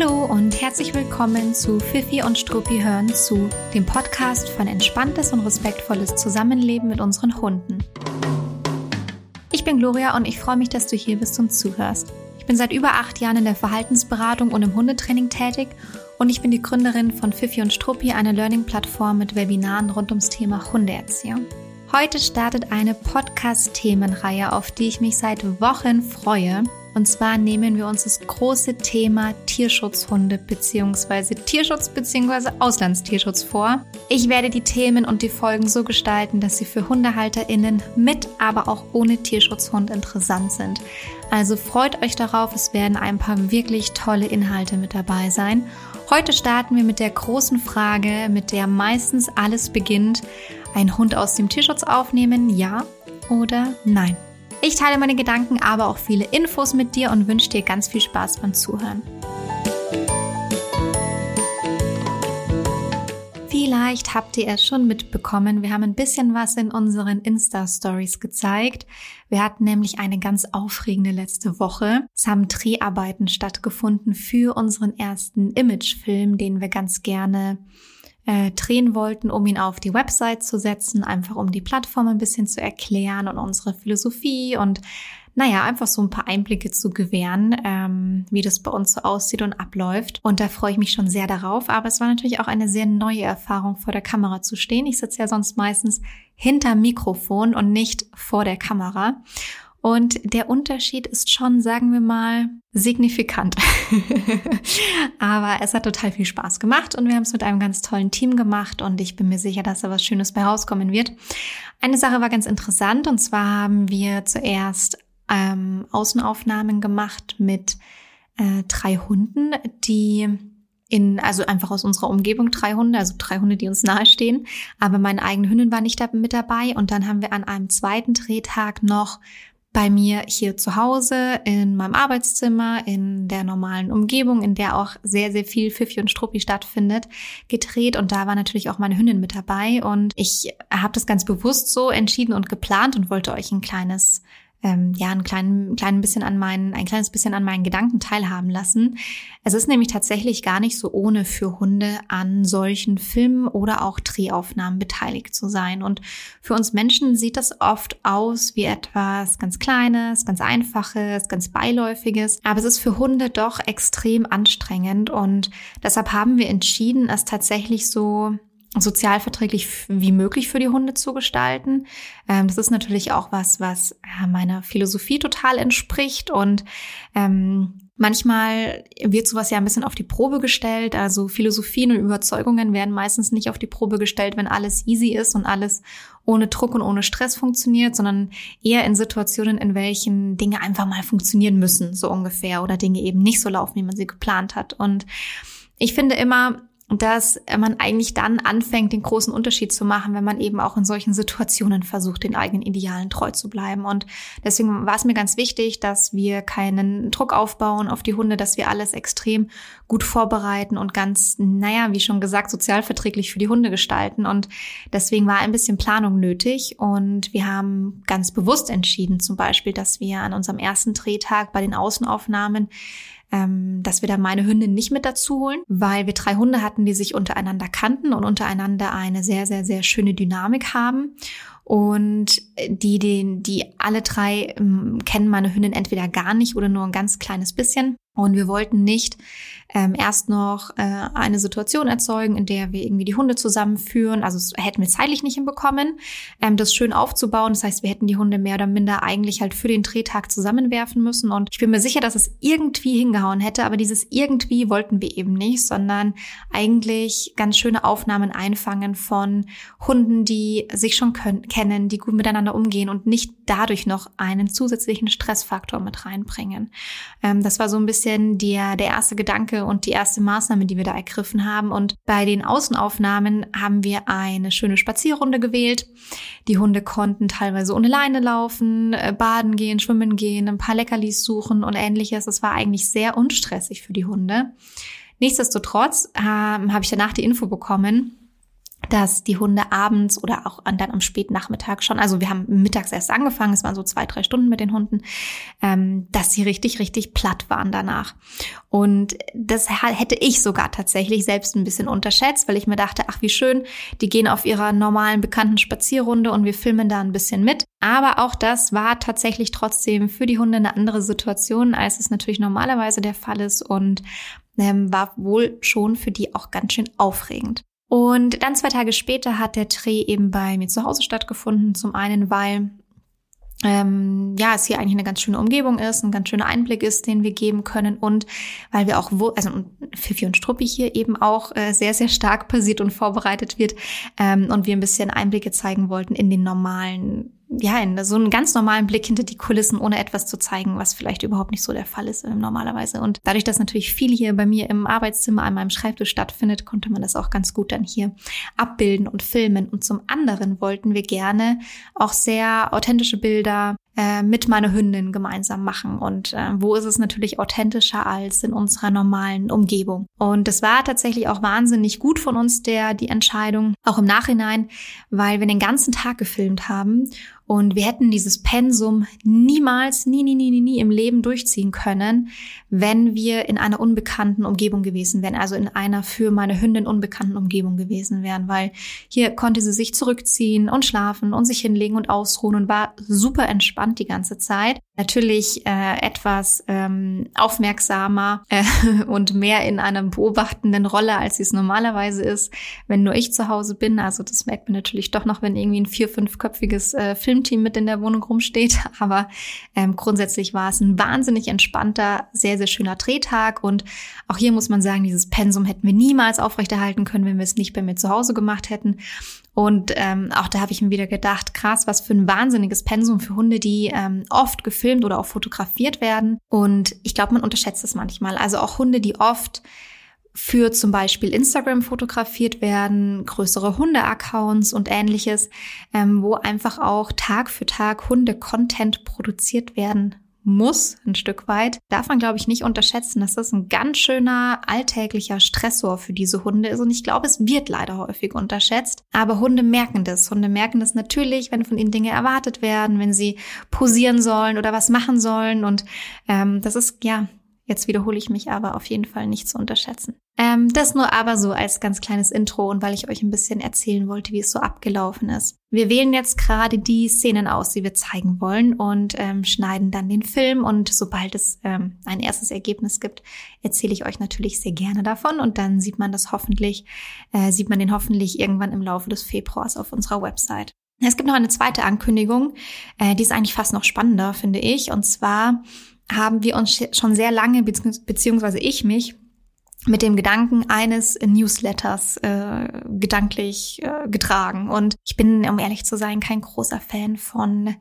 Hallo und herzlich willkommen zu Fifi und Struppi hören zu, dem Podcast von entspanntes und respektvolles Zusammenleben mit unseren Hunden. Ich bin Gloria und ich freue mich, dass du hier bist und zuhörst. Ich bin seit über acht Jahren in der Verhaltensberatung und im Hundetraining tätig und ich bin die Gründerin von Fifi und Struppi, einer Learning-Plattform mit Webinaren rund ums Thema Hundeerziehung. Heute startet eine Podcast-Themenreihe, auf die ich mich seit Wochen freue und zwar nehmen wir uns das große Thema Tierschutzhunde bzw. Tierschutz bzw. Auslandstierschutz vor. Ich werde die Themen und die Folgen so gestalten, dass sie für HundehalterInnen mit, aber auch ohne Tierschutzhund interessant sind. Also freut euch darauf, es werden ein paar wirklich tolle Inhalte mit dabei sein. Heute starten wir mit der großen Frage, mit der meistens alles beginnt. Ein Hund aus dem Tierschutz aufnehmen, ja oder nein? Ich teile meine Gedanken, aber auch viele Infos mit dir und wünsche dir ganz viel Spaß beim Zuhören. Vielleicht habt ihr es schon mitbekommen. Wir haben ein bisschen was in unseren Insta-Stories gezeigt. Wir hatten nämlich eine ganz aufregende letzte Woche. Es haben Dreharbeiten stattgefunden für unseren ersten Imagefilm, den wir ganz gerne äh, drehen wollten, um ihn auf die Website zu setzen, einfach um die Plattform ein bisschen zu erklären und unsere Philosophie und naja, einfach so ein paar Einblicke zu gewähren, ähm, wie das bei uns so aussieht und abläuft. Und da freue ich mich schon sehr darauf. Aber es war natürlich auch eine sehr neue Erfahrung, vor der Kamera zu stehen. Ich sitze ja sonst meistens hinter Mikrofon und nicht vor der Kamera. Und der Unterschied ist schon, sagen wir mal, signifikant. Aber es hat total viel Spaß gemacht und wir haben es mit einem ganz tollen Team gemacht und ich bin mir sicher, dass da was Schönes bei rauskommen wird. Eine Sache war ganz interessant und zwar haben wir zuerst ähm, Außenaufnahmen gemacht mit äh, drei Hunden, die in, also einfach aus unserer Umgebung drei Hunde, also drei Hunde, die uns nahestehen. Aber meine eigene Hündin war nicht mit dabei. Und dann haben wir an einem zweiten Drehtag noch bei mir hier zu Hause, in meinem Arbeitszimmer, in der normalen Umgebung, in der auch sehr, sehr viel Pfiffi und Struppi stattfindet, gedreht. Und da war natürlich auch meine Hündin mit dabei. Und ich habe das ganz bewusst so entschieden und geplant und wollte euch ein kleines ähm, ja, ein klein, klein bisschen an meinen, ein kleines bisschen an meinen Gedanken teilhaben lassen. Es ist nämlich tatsächlich gar nicht so ohne für Hunde an solchen Filmen oder auch Drehaufnahmen beteiligt zu sein. Und für uns Menschen sieht das oft aus wie etwas ganz Kleines, ganz Einfaches, ganz Beiläufiges. Aber es ist für Hunde doch extrem anstrengend und deshalb haben wir entschieden, es tatsächlich so sozialverträglich wie möglich für die Hunde zu gestalten. Ähm, das ist natürlich auch was, was meiner Philosophie total entspricht und ähm, Manchmal wird sowas ja ein bisschen auf die Probe gestellt. Also Philosophien und Überzeugungen werden meistens nicht auf die Probe gestellt, wenn alles easy ist und alles ohne Druck und ohne Stress funktioniert, sondern eher in Situationen, in welchen Dinge einfach mal funktionieren müssen, so ungefähr, oder Dinge eben nicht so laufen, wie man sie geplant hat. Und ich finde immer, dass man eigentlich dann anfängt, den großen Unterschied zu machen, wenn man eben auch in solchen Situationen versucht, den eigenen Idealen treu zu bleiben. Und deswegen war es mir ganz wichtig, dass wir keinen Druck aufbauen auf die Hunde, dass wir alles extrem gut vorbereiten und ganz, naja, wie schon gesagt, sozialverträglich für die Hunde gestalten. Und deswegen war ein bisschen Planung nötig. Und wir haben ganz bewusst entschieden, zum Beispiel, dass wir an unserem ersten Drehtag bei den Außenaufnahmen ähm, dass wir da meine Hündin nicht mit dazu holen, weil wir drei Hunde hatten, die sich untereinander kannten und untereinander eine sehr, sehr, sehr schöne Dynamik haben. Und die, die, die alle drei ähm, kennen meine Hündin entweder gar nicht oder nur ein ganz kleines bisschen. Und wir wollten nicht ähm, erst noch äh, eine Situation erzeugen, in der wir irgendwie die Hunde zusammenführen. Also hätten wir zeitlich nicht hinbekommen, ähm, das schön aufzubauen. Das heißt, wir hätten die Hunde mehr oder minder eigentlich halt für den Drehtag zusammenwerfen müssen. Und ich bin mir sicher, dass es irgendwie hingehauen hätte, aber dieses irgendwie wollten wir eben nicht, sondern eigentlich ganz schöne Aufnahmen einfangen von Hunden, die sich schon können, kennen, die gut miteinander umgehen und nicht dadurch noch einen zusätzlichen Stressfaktor mit reinbringen. Ähm, das war so ein bisschen bisschen der, der erste Gedanke und die erste Maßnahme, die wir da ergriffen haben. Und bei den Außenaufnahmen haben wir eine schöne Spazierrunde gewählt. Die Hunde konnten teilweise ohne Leine laufen, äh, baden gehen, schwimmen gehen, ein paar Leckerlis suchen und ähnliches. Das war eigentlich sehr unstressig für die Hunde. Nichtsdestotrotz ähm, habe ich danach die Info bekommen, dass die Hunde abends oder auch dann am späten Nachmittag schon, also wir haben mittags erst angefangen, es waren so zwei, drei Stunden mit den Hunden, ähm, dass sie richtig, richtig platt waren danach. Und das hätte ich sogar tatsächlich selbst ein bisschen unterschätzt, weil ich mir dachte, ach wie schön, die gehen auf ihrer normalen, bekannten Spazierrunde und wir filmen da ein bisschen mit. Aber auch das war tatsächlich trotzdem für die Hunde eine andere Situation, als es natürlich normalerweise der Fall ist und ähm, war wohl schon für die auch ganz schön aufregend. Und dann zwei Tage später hat der Dreh eben bei mir zu Hause stattgefunden. Zum einen, weil ähm, ja, es hier eigentlich eine ganz schöne Umgebung ist, ein ganz schöner Einblick ist, den wir geben können und weil wir auch, wo, also Fifi und Struppi hier eben auch äh, sehr, sehr stark passiert und vorbereitet wird ähm, und wir ein bisschen Einblicke zeigen wollten in den normalen ja, in so einen ganz normalen Blick hinter die Kulissen, ohne etwas zu zeigen, was vielleicht überhaupt nicht so der Fall ist äh, normalerweise. Und dadurch, dass natürlich viel hier bei mir im Arbeitszimmer an meinem Schreibtisch stattfindet, konnte man das auch ganz gut dann hier abbilden und filmen. Und zum anderen wollten wir gerne auch sehr authentische Bilder äh, mit meiner Hündin gemeinsam machen. Und äh, wo ist es natürlich authentischer als in unserer normalen Umgebung? Und es war tatsächlich auch wahnsinnig gut von uns der die Entscheidung, auch im Nachhinein, weil wir den ganzen Tag gefilmt haben und wir hätten dieses Pensum niemals, nie, nie, nie, nie, nie im Leben durchziehen können, wenn wir in einer unbekannten Umgebung gewesen wären, also in einer für meine Hündin unbekannten Umgebung gewesen wären, weil hier konnte sie sich zurückziehen und schlafen und sich hinlegen und ausruhen und war super entspannt die ganze Zeit. Natürlich äh, etwas ähm, aufmerksamer äh, und mehr in einer beobachtenden Rolle, als sie es normalerweise ist, wenn nur ich zu Hause bin. Also das merkt man natürlich doch noch, wenn irgendwie ein vier-, fünfköpfiges äh, Film Filmteam mit in der Wohnung rumsteht. Aber ähm, grundsätzlich war es ein wahnsinnig entspannter, sehr, sehr schöner Drehtag. Und auch hier muss man sagen, dieses Pensum hätten wir niemals aufrechterhalten können, wenn wir es nicht bei mir zu Hause gemacht hätten. Und ähm, auch da habe ich mir wieder gedacht, krass, was für ein wahnsinniges Pensum für Hunde, die ähm, oft gefilmt oder auch fotografiert werden. Und ich glaube, man unterschätzt es manchmal. Also auch Hunde, die oft für zum Beispiel Instagram fotografiert werden, größere Hunde-Accounts und ähnliches, ähm, wo einfach auch Tag für Tag Hunde-Content produziert werden muss, ein Stück weit, darf man, glaube ich, nicht unterschätzen, dass das ein ganz schöner alltäglicher Stressor für diese Hunde ist. Und ich glaube, es wird leider häufig unterschätzt. Aber Hunde merken das. Hunde merken das natürlich, wenn von ihnen Dinge erwartet werden, wenn sie posieren sollen oder was machen sollen. Und ähm, das ist ja Jetzt wiederhole ich mich aber auf jeden Fall nicht zu unterschätzen. Ähm, das nur aber so als ganz kleines Intro und weil ich euch ein bisschen erzählen wollte, wie es so abgelaufen ist. Wir wählen jetzt gerade die Szenen aus, die wir zeigen wollen und ähm, schneiden dann den Film und sobald es ähm, ein erstes Ergebnis gibt, erzähle ich euch natürlich sehr gerne davon und dann sieht man das hoffentlich, äh, sieht man den hoffentlich irgendwann im Laufe des Februars auf unserer Website. Es gibt noch eine zweite Ankündigung, äh, die ist eigentlich fast noch spannender, finde ich, und zwar haben wir uns schon sehr lange, beziehungsweise ich mich, mit dem Gedanken eines Newsletters äh, gedanklich äh, getragen. Und ich bin, um ehrlich zu sein, kein großer Fan von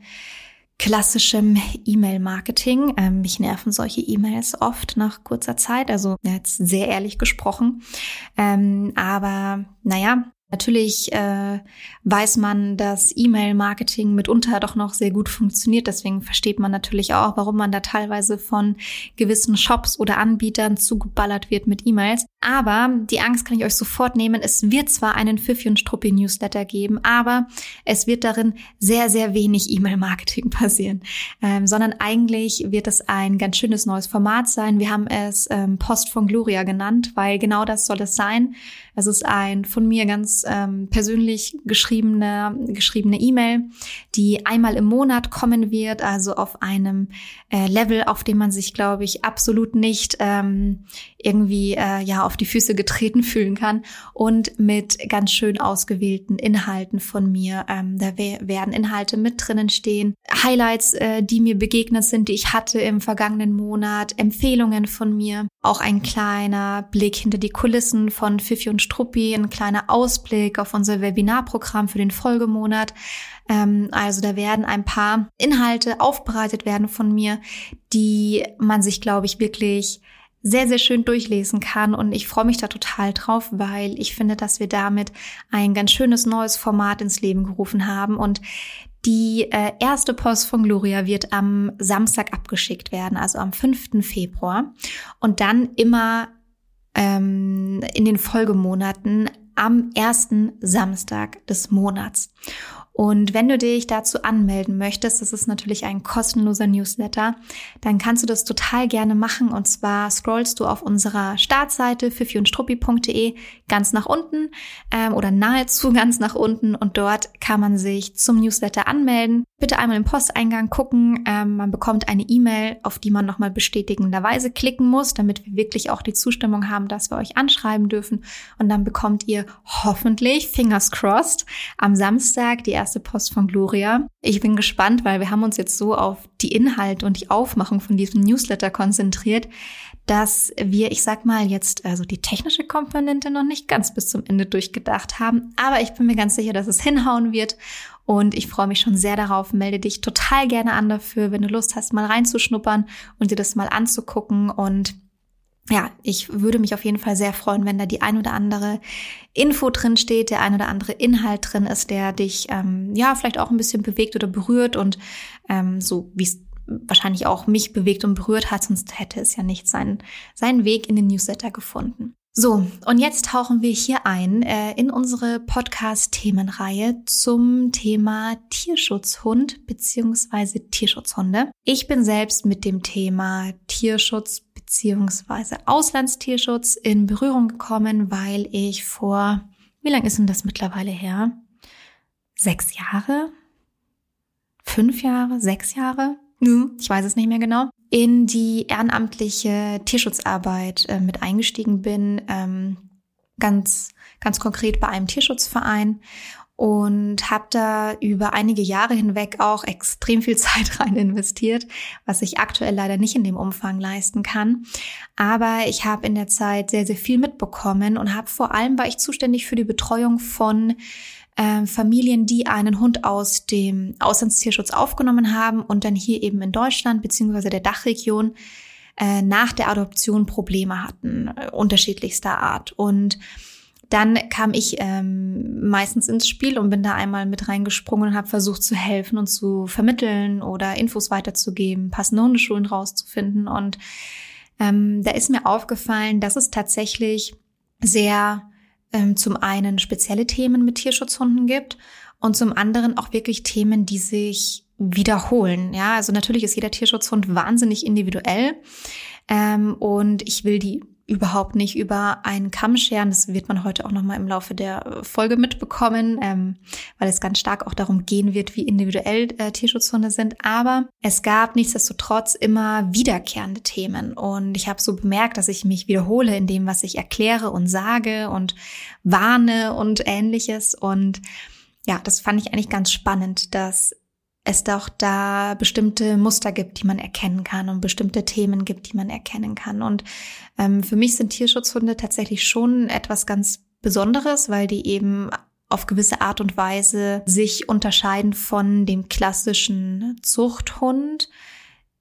klassischem E-Mail-Marketing. Ähm, mich nerven solche E-Mails oft nach kurzer Zeit, also jetzt sehr ehrlich gesprochen. Ähm, aber naja, Natürlich äh, weiß man, dass E-Mail-Marketing mitunter doch noch sehr gut funktioniert. Deswegen versteht man natürlich auch, warum man da teilweise von gewissen Shops oder Anbietern zugeballert wird mit E-Mails. Aber die Angst kann ich euch sofort nehmen. Es wird zwar einen Pfiffi und Struppi Newsletter geben, aber es wird darin sehr, sehr wenig E-Mail-Marketing passieren, ähm, sondern eigentlich wird es ein ganz schönes neues Format sein. Wir haben es ähm, Post von Gloria genannt, weil genau das soll es sein. Es ist ein von mir ganz ähm, persönlich geschriebene geschriebene E-Mail, die einmal im Monat kommen wird, also auf einem äh, Level, auf dem man sich, glaube ich, absolut nicht ähm, irgendwie äh, ja auf die Füße getreten fühlen kann. Und mit ganz schön ausgewählten Inhalten von mir. Ähm, da werden Inhalte mit drinnen stehen, Highlights, äh, die mir begegnet sind, die ich hatte im vergangenen Monat, Empfehlungen von mir, auch ein kleiner Blick hinter die Kulissen von Fifi und Struppi, ein kleiner Ausblick auf unser Webinarprogramm für den Folgemonat. Ähm, also da werden ein paar Inhalte aufbereitet werden von mir, die man sich, glaube ich, wirklich sehr, sehr schön durchlesen kann. Und ich freue mich da total drauf, weil ich finde, dass wir damit ein ganz schönes neues Format ins Leben gerufen haben. Und die äh, erste Post von Gloria wird am Samstag abgeschickt werden, also am 5. Februar. Und dann immer ähm, in den Folgemonaten am ersten Samstag des Monats. Und wenn du dich dazu anmelden möchtest, das ist natürlich ein kostenloser Newsletter, dann kannst du das total gerne machen. Und zwar scrollst du auf unserer Startseite fifiundstruppi.de ganz nach unten ähm, oder nahezu ganz nach unten und dort kann man sich zum Newsletter anmelden. Bitte einmal im Posteingang gucken. Ähm, man bekommt eine E-Mail, auf die man nochmal bestätigenderweise klicken muss, damit wir wirklich auch die Zustimmung haben, dass wir euch anschreiben dürfen. Und dann bekommt ihr hoffentlich, fingers crossed, am Samstag die erste erste Post von Gloria. Ich bin gespannt, weil wir haben uns jetzt so auf die Inhalte und die Aufmachung von diesem Newsletter konzentriert, dass wir, ich sag mal, jetzt also die technische Komponente noch nicht ganz bis zum Ende durchgedacht haben. Aber ich bin mir ganz sicher, dass es hinhauen wird. Und ich freue mich schon sehr darauf. Melde dich total gerne an dafür, wenn du Lust hast, mal reinzuschnuppern und dir das mal anzugucken. Und ja, ich würde mich auf jeden Fall sehr freuen, wenn da die ein oder andere Info drin steht, der ein oder andere Inhalt drin ist, der dich ähm, ja vielleicht auch ein bisschen bewegt oder berührt und ähm, so wie es wahrscheinlich auch mich bewegt und berührt hat, sonst hätte es ja nicht seinen, seinen Weg in den Newsletter gefunden. So, und jetzt tauchen wir hier ein äh, in unsere Podcast-Themenreihe zum Thema Tierschutzhund beziehungsweise Tierschutzhunde. Ich bin selbst mit dem Thema Tierschutz beziehungsweise Auslandstierschutz in Berührung gekommen, weil ich vor, wie lange ist denn das mittlerweile her? Sechs Jahre? Fünf Jahre? Sechs Jahre? Ich weiß es nicht mehr genau in die ehrenamtliche Tierschutzarbeit äh, mit eingestiegen bin, ähm, ganz, ganz konkret bei einem Tierschutzverein und habe da über einige Jahre hinweg auch extrem viel Zeit rein investiert, was ich aktuell leider nicht in dem Umfang leisten kann. Aber ich habe in der Zeit sehr, sehr viel mitbekommen und habe vor allem war ich zuständig für die Betreuung von äh, Familien, die einen Hund aus dem Auslandstierschutz aufgenommen haben und dann hier eben in Deutschland beziehungsweise der Dachregion äh, nach der Adoption Probleme hatten, äh, unterschiedlichster Art. Und dann kam ich ähm, meistens ins Spiel und bin da einmal mit reingesprungen und habe versucht zu helfen und zu vermitteln oder Infos weiterzugeben, passende Hundeschulen rauszufinden. Und ähm, da ist mir aufgefallen, dass es tatsächlich sehr ähm, zum einen spezielle Themen mit Tierschutzhunden gibt und zum anderen auch wirklich Themen, die sich wiederholen. Ja, also natürlich ist jeder Tierschutzhund wahnsinnig individuell ähm, und ich will die überhaupt nicht über einen Kamm scheren. Das wird man heute auch noch mal im Laufe der Folge mitbekommen, ähm, weil es ganz stark auch darum gehen wird, wie individuell äh, Tierschutzhunde sind. Aber es gab nichtsdestotrotz immer wiederkehrende Themen und ich habe so bemerkt, dass ich mich wiederhole in dem, was ich erkläre und sage und warne und ähnliches. Und ja, das fand ich eigentlich ganz spannend, dass es doch da bestimmte Muster gibt, die man erkennen kann und bestimmte Themen gibt, die man erkennen kann. Und ähm, für mich sind Tierschutzhunde tatsächlich schon etwas ganz Besonderes, weil die eben auf gewisse Art und Weise sich unterscheiden von dem klassischen Zuchthund.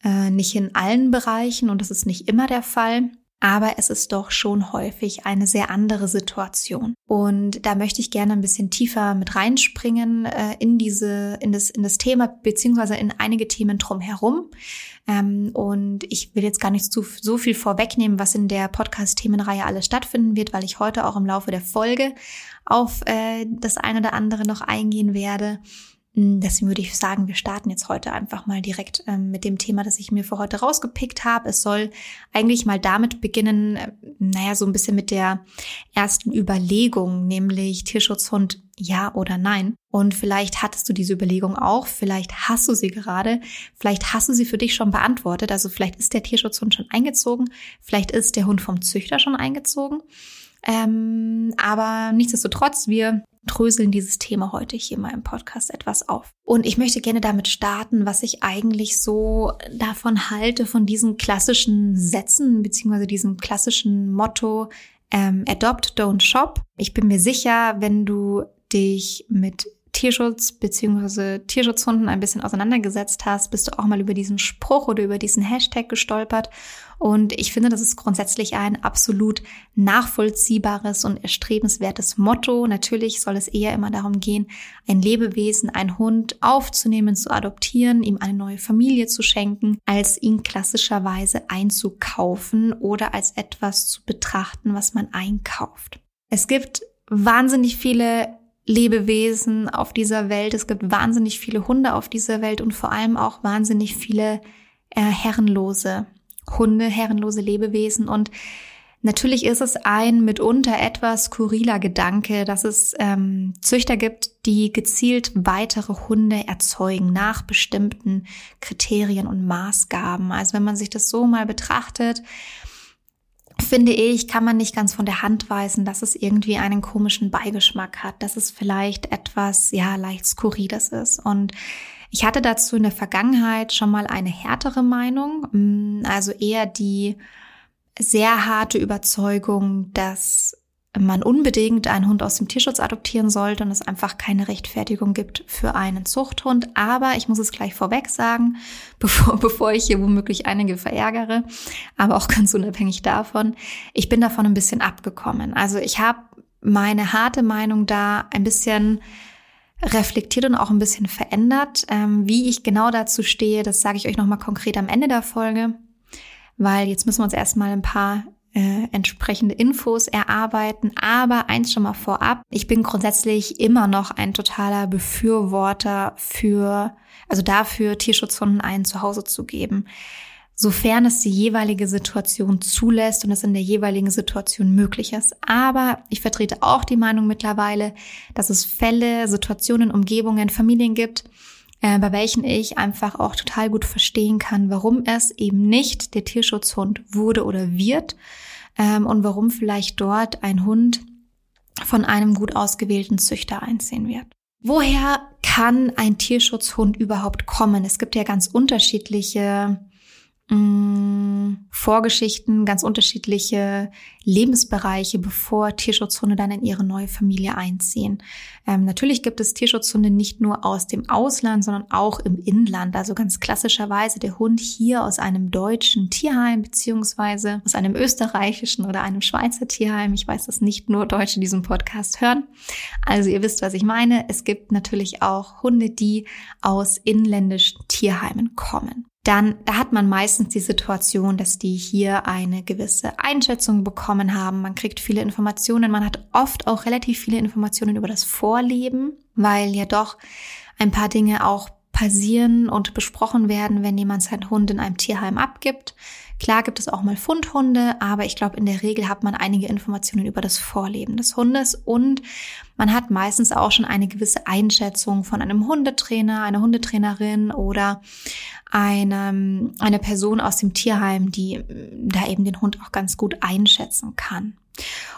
Äh, nicht in allen Bereichen und das ist nicht immer der Fall aber es ist doch schon häufig eine sehr andere Situation. Und da möchte ich gerne ein bisschen tiefer mit reinspringen äh, in diese, in das, in das Thema, beziehungsweise in einige Themen drumherum. Ähm, und ich will jetzt gar nicht zu, so viel vorwegnehmen, was in der Podcast-Themenreihe alles stattfinden wird, weil ich heute auch im Laufe der Folge auf äh, das eine oder andere noch eingehen werde. Hm, deswegen würde ich sagen, wir starten jetzt heute einfach mal direkt ähm, mit dem Thema, das ich mir für heute rausgepickt habe. Es soll eigentlich mal damit beginnen, äh, naja, so ein bisschen mit der ersten Überlegung, nämlich Tierschutzhund ja oder nein. Und vielleicht hattest du diese Überlegung auch, vielleicht hast du sie gerade, vielleicht hast du sie für dich schon beantwortet. Also vielleicht ist der Tierschutzhund schon eingezogen, vielleicht ist der Hund vom Züchter schon eingezogen. Ähm, aber nichtsdestotrotz, wir dröseln dieses Thema heute hier mal im Podcast etwas auf. Und ich möchte gerne damit starten, was ich eigentlich so davon halte, von diesen klassischen Sätzen, beziehungsweise diesem klassischen Motto, ähm, Adopt, don't shop. Ich bin mir sicher, wenn du dich mit Tierschutz beziehungsweise Tierschutzhunden ein bisschen auseinandergesetzt hast, bist du auch mal über diesen Spruch oder über diesen Hashtag gestolpert. Und ich finde, das ist grundsätzlich ein absolut nachvollziehbares und erstrebenswertes Motto. Natürlich soll es eher immer darum gehen, ein Lebewesen, ein Hund aufzunehmen, zu adoptieren, ihm eine neue Familie zu schenken, als ihn klassischerweise einzukaufen oder als etwas zu betrachten, was man einkauft. Es gibt wahnsinnig viele Lebewesen auf dieser Welt. Es gibt wahnsinnig viele Hunde auf dieser Welt und vor allem auch wahnsinnig viele äh, herrenlose Hunde, herrenlose Lebewesen. Und natürlich ist es ein mitunter etwas skurriler Gedanke, dass es ähm, Züchter gibt, die gezielt weitere Hunde erzeugen nach bestimmten Kriterien und Maßgaben. Also wenn man sich das so mal betrachtet, finde ich, kann man nicht ganz von der Hand weisen, dass es irgendwie einen komischen Beigeschmack hat, dass es vielleicht etwas, ja, leicht Skurriles ist. Und ich hatte dazu in der Vergangenheit schon mal eine härtere Meinung, mm, also eher die sehr harte Überzeugung, dass man unbedingt einen Hund aus dem Tierschutz adoptieren sollte und es einfach keine Rechtfertigung gibt für einen Zuchthund. Aber ich muss es gleich vorweg sagen, bevor, bevor ich hier womöglich einige verärgere, aber auch ganz unabhängig davon, ich bin davon ein bisschen abgekommen. Also ich habe meine harte Meinung da ein bisschen reflektiert und auch ein bisschen verändert. Ähm, wie ich genau dazu stehe, das sage ich euch nochmal konkret am Ende der Folge, weil jetzt müssen wir uns erstmal ein paar äh, entsprechende Infos erarbeiten. Aber eins schon mal vorab, ich bin grundsätzlich immer noch ein totaler Befürworter für, also dafür, Tierschutzhunden ein Zuhause zu geben. Sofern es die jeweilige Situation zulässt und es in der jeweiligen Situation möglich ist. Aber ich vertrete auch die Meinung mittlerweile, dass es Fälle, Situationen, Umgebungen, Familien gibt, äh, bei welchen ich einfach auch total gut verstehen kann, warum es eben nicht der Tierschutzhund wurde oder wird ähm, und warum vielleicht dort ein Hund von einem gut ausgewählten Züchter einsehen wird. Woher kann ein Tierschutzhund überhaupt kommen? Es gibt ja ganz unterschiedliche mh, mm, Vorgeschichten, ganz unterschiedliche Lebensbereiche, bevor Tierschutzhunde dann in ihre neue Familie einziehen. Ähm, natürlich gibt es Tierschutzhunde nicht nur aus dem Ausland, sondern auch im Inland. Also ganz klassischerweise der Hund hier aus einem deutschen Tierheim beziehungsweise aus einem österreichischen oder einem Schweizer Tierheim. Ich weiß, dass nicht nur Deutsche diesen Podcast hören. Also ihr wisst, was ich meine. Es gibt natürlich auch Hunde, die aus inländischen Tierheimen kommen dann da hat man meistens die Situation, dass die hier eine gewisse Einschätzung bekommen haben. Man kriegt viele Informationen. Man hat oft auch relativ viele Informationen über das Vorleben, weil ja doch ein paar Dinge auch passieren und besprochen werden, wenn jemand seinen Hund in einem Tierheim abgibt. Klar gibt es auch mal Fundhunde, aber ich glaube, in der Regel hat man einige Informationen über das Vorleben des Hundes und man hat meistens auch schon eine gewisse Einschätzung von einem Hundetrainer, einer Hundetrainerin oder eine, eine Person aus dem Tierheim, die da eben den Hund auch ganz gut einschätzen kann.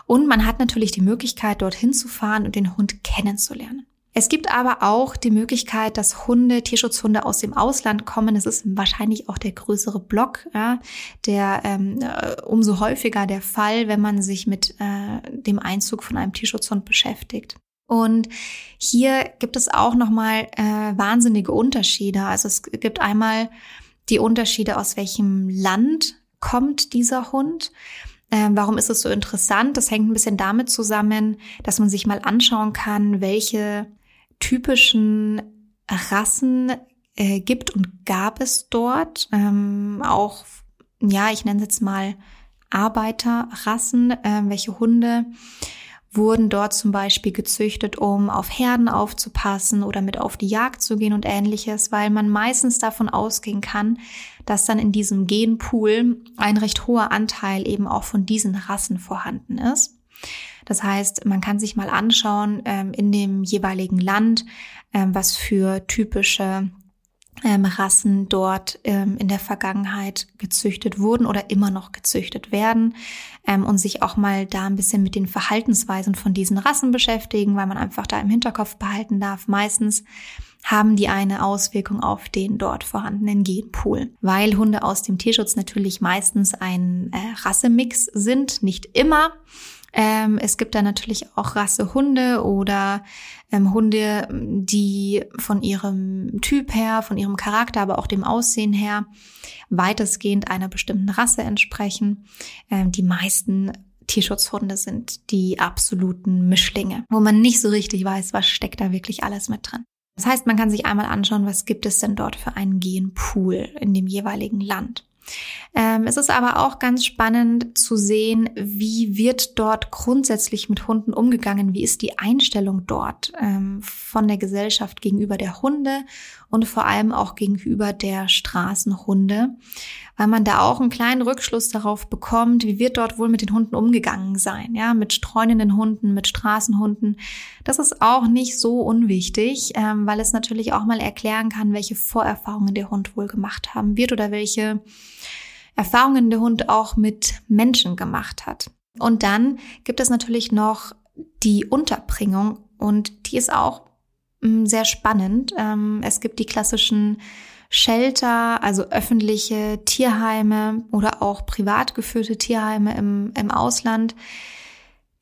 Und man hat natürlich die Möglichkeit, dorthin zu fahren und den Hund kennenzulernen. Es gibt aber auch die Möglichkeit, dass Hunde, Tierschutzhunde aus dem Ausland kommen. Es ist wahrscheinlich auch der größere Block, ja, der ähm, äh, umso häufiger der Fall, wenn man sich mit äh, dem Einzug von einem Tierschutzhund beschäftigt. Und hier gibt es auch nochmal äh, wahnsinnige Unterschiede. Also es gibt einmal die Unterschiede, aus welchem Land kommt dieser Hund. Ähm, warum ist es so interessant? Das hängt ein bisschen damit zusammen, dass man sich mal anschauen kann, welche typischen Rassen äh, gibt und gab es dort. Ähm, auch, ja, ich nenne es jetzt mal Arbeiterrassen, äh, welche Hunde wurden dort zum Beispiel gezüchtet, um auf Herden aufzupassen oder mit auf die Jagd zu gehen und ähnliches, weil man meistens davon ausgehen kann, dass dann in diesem Genpool ein recht hoher Anteil eben auch von diesen Rassen vorhanden ist. Das heißt, man kann sich mal anschauen ähm, in dem jeweiligen Land, ähm, was für typische ähm, Rassen dort ähm, in der Vergangenheit gezüchtet wurden oder immer noch gezüchtet werden ähm, und sich auch mal da ein bisschen mit den Verhaltensweisen von diesen Rassen beschäftigen, weil man einfach da im Hinterkopf behalten darf. Meistens haben die eine Auswirkung auf den dort vorhandenen Genpool, weil Hunde aus dem Tierschutz natürlich meistens ein äh, Rassemix sind, nicht immer. Ähm, es gibt da natürlich auch Rassehunde oder ähm, Hunde, die von ihrem Typ her, von ihrem Charakter, aber auch dem Aussehen her weitestgehend einer bestimmten Rasse entsprechen. Ähm, die meisten Tierschutzhunde sind die absoluten Mischlinge, wo man nicht so richtig weiß, was steckt da wirklich alles mit drin. Das heißt, man kann sich einmal anschauen, was gibt es denn dort für einen Genpool in dem jeweiligen Land. Ähm, es ist aber auch ganz spannend zu sehen, wie wird dort grundsätzlich mit Hunden umgegangen, wie ist die Einstellung dort ähm, von der Gesellschaft gegenüber der Hunde und vor allem auch gegenüber der Straßenhunde, weil man da auch einen kleinen Rückschluss darauf bekommt, wie wird dort wohl mit den Hunden umgegangen sein, ja, mit streunenden Hunden, mit Straßenhunden. Das ist auch nicht so unwichtig, ähm, weil es natürlich auch mal erklären kann, welche Vorerfahrungen der Hund wohl gemacht haben wird oder welche Erfahrungen der Hund auch mit Menschen gemacht hat. Und dann gibt es natürlich noch die Unterbringung und die ist auch mm, sehr spannend. Ähm, es gibt die klassischen Shelter, also öffentliche Tierheime oder auch privat geführte Tierheime im, im Ausland.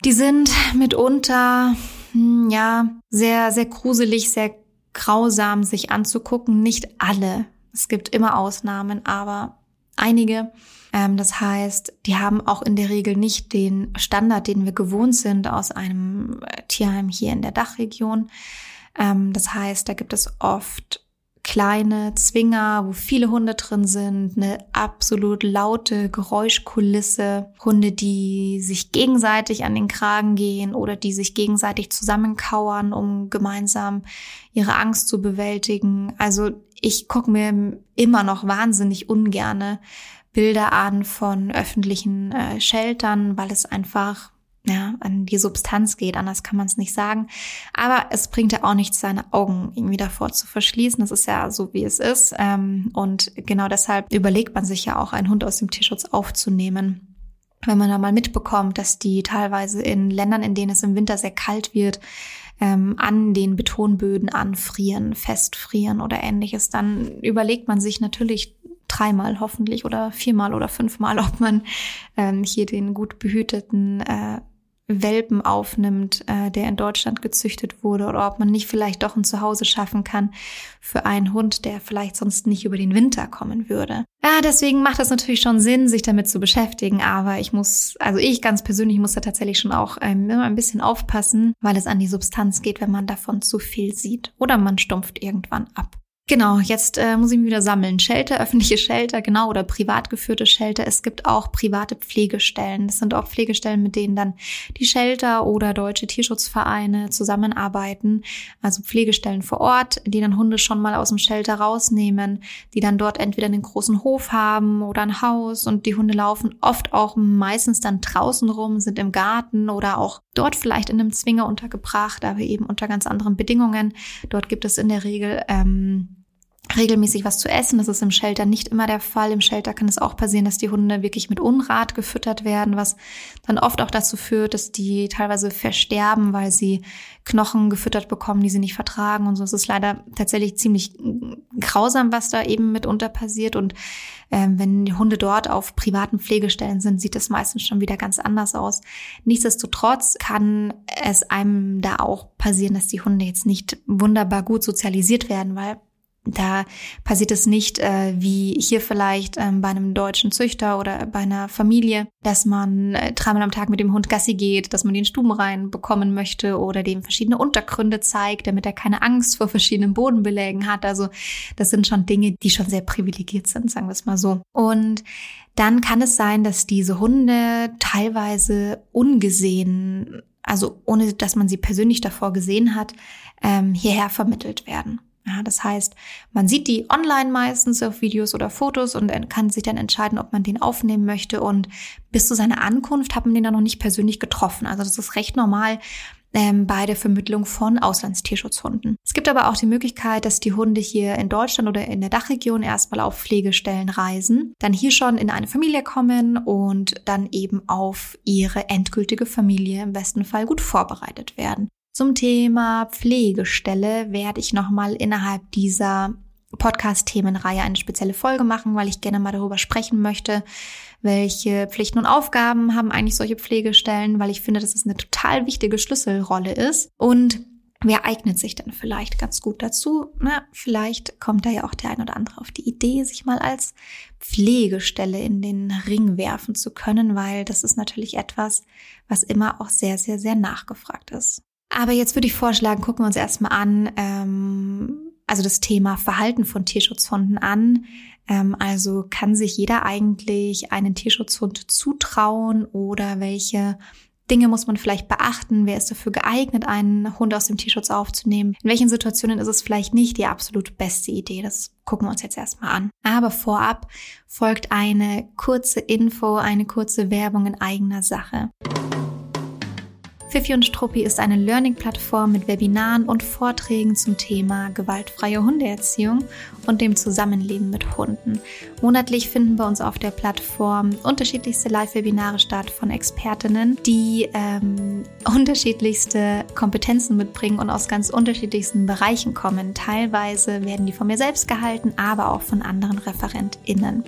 Die sind mitunter, hm, ja, sehr, sehr gruselig, sehr grausam sich anzugucken. Nicht alle. Es gibt immer Ausnahmen, aber einige. Ähm, das heißt, die haben auch in der Regel nicht den Standard, den wir gewohnt sind aus einem äh, Tierheim hier in der Dachregion. Ähm, das heißt, da gibt es oft kleine Zwinger, wo viele Hunde drin sind, eine absolut laute Geräuschkulisse, Hunde, die sich gegenseitig an den Kragen gehen oder die sich gegenseitig zusammenkauern, um gemeinsam ihre Angst zu bewältigen. Also ich gucke mir immer noch wahnsinnig ungerne Bilder an von öffentlichen äh, Sheltern, weil es einfach ja, an die Substanz geht, anders kann man es nicht sagen. Aber es bringt ja auch nichts, seine Augen irgendwie davor zu verschließen. Das ist ja so, wie es ist. Ähm, und genau deshalb überlegt man sich ja auch, einen Hund aus dem Tierschutz aufzunehmen. Wenn man da mal mitbekommt, dass die teilweise in Ländern, in denen es im Winter sehr kalt wird, ähm, an den Betonböden anfrieren, festfrieren oder ähnliches, dann überlegt man sich natürlich dreimal hoffentlich oder viermal oder fünfmal, ob man ähm, hier den gut behüteten äh, Welpen aufnimmt, äh, der in Deutschland gezüchtet wurde, oder ob man nicht vielleicht doch ein Zuhause schaffen kann für einen Hund, der vielleicht sonst nicht über den Winter kommen würde. Ja, deswegen macht es natürlich schon Sinn, sich damit zu beschäftigen, aber ich muss, also ich ganz persönlich muss da tatsächlich schon auch ähm, immer ein bisschen aufpassen, weil es an die Substanz geht, wenn man davon zu viel sieht. Oder man stumpft irgendwann ab. Genau, jetzt äh, muss ich mich wieder sammeln. Shelter, öffentliche Shelter, genau, oder privat geführte Shelter. Es gibt auch private Pflegestellen. Das sind auch Pflegestellen, mit denen dann die Shelter oder deutsche Tierschutzvereine zusammenarbeiten. Also Pflegestellen vor Ort, die dann Hunde schon mal aus dem Shelter rausnehmen, die dann dort entweder einen großen Hof haben oder ein Haus und die Hunde laufen oft auch meistens dann draußen rum, sind im Garten oder auch dort vielleicht in einem Zwinger untergebracht, aber eben unter ganz anderen Bedingungen. Dort gibt es in der Regel ähm, regelmäßig was zu essen. Das ist im Shelter nicht immer der Fall. Im Shelter kann es auch passieren, dass die Hunde wirklich mit Unrat gefüttert werden, was dann oft auch dazu führt, dass die teilweise versterben, weil sie Knochen gefüttert bekommen, die sie nicht vertragen und so. Es ist leider tatsächlich ziemlich grausam, was da eben mitunter passiert. Und ähm, wenn die Hunde dort auf privaten Pflegestellen sind, sieht das meistens schon wieder ganz anders aus. Nichtsdestotrotz kann es einem da auch passieren, dass die Hunde jetzt nicht wunderbar gut sozialisiert werden, weil da passiert es nicht äh, wie hier vielleicht ähm, bei einem deutschen Züchter oder bei einer Familie, dass man äh, dreimal am Tag mit dem Hund Gassi geht, dass man den Stuben rein bekommen möchte oder dem verschiedene Untergründe zeigt, damit er keine Angst vor verschiedenen Bodenbelägen hat. Also das sind schon Dinge, die schon sehr privilegiert sind, sagen wir es mal so. Und dann kann es sein, dass diese Hunde teilweise ungesehen, also ohne dass man sie persönlich davor gesehen hat, ähm, hierher vermittelt werden. Ja, das heißt, man sieht die online meistens auf Videos oder Fotos und kann sich dann entscheiden, ob man den aufnehmen möchte. Und bis zu seiner Ankunft hat man den dann noch nicht persönlich getroffen. Also das ist recht normal ähm, bei der Vermittlung von Auslandstierschutzhunden. Es gibt aber auch die Möglichkeit, dass die Hunde hier in Deutschland oder in der Dachregion erstmal auf Pflegestellen reisen, dann hier schon in eine Familie kommen und dann eben auf ihre endgültige Familie im besten Fall gut vorbereitet werden. Zum Thema Pflegestelle werde ich nochmal innerhalb dieser Podcast-Themenreihe eine spezielle Folge machen, weil ich gerne mal darüber sprechen möchte, welche Pflichten und Aufgaben haben eigentlich solche Pflegestellen, weil ich finde, dass es eine total wichtige Schlüsselrolle ist. Und wer eignet sich denn vielleicht ganz gut dazu? Na, vielleicht kommt da ja auch der ein oder andere auf die Idee, sich mal als Pflegestelle in den Ring werfen zu können, weil das ist natürlich etwas, was immer auch sehr, sehr, sehr nachgefragt ist. Aber jetzt würde ich vorschlagen, gucken wir uns erstmal an, ähm, also das Thema Verhalten von Tierschutzhunden an. Ähm, also kann sich jeder eigentlich einen Tierschutzhund zutrauen oder welche Dinge muss man vielleicht beachten? Wer ist dafür geeignet, einen Hund aus dem Tierschutz aufzunehmen? In welchen Situationen ist es vielleicht nicht die absolut beste Idee? Das gucken wir uns jetzt erstmal an. Aber vorab folgt eine kurze Info, eine kurze Werbung in eigener Sache. Fifi und Struppi ist eine Learning-Plattform mit Webinaren und Vorträgen zum Thema gewaltfreie Hundeerziehung und dem Zusammenleben mit Hunden. Monatlich finden bei uns auf der Plattform unterschiedlichste Live-Webinare statt von Expertinnen, die ähm, unterschiedlichste Kompetenzen mitbringen und aus ganz unterschiedlichsten Bereichen kommen. Teilweise werden die von mir selbst gehalten, aber auch von anderen ReferentInnen.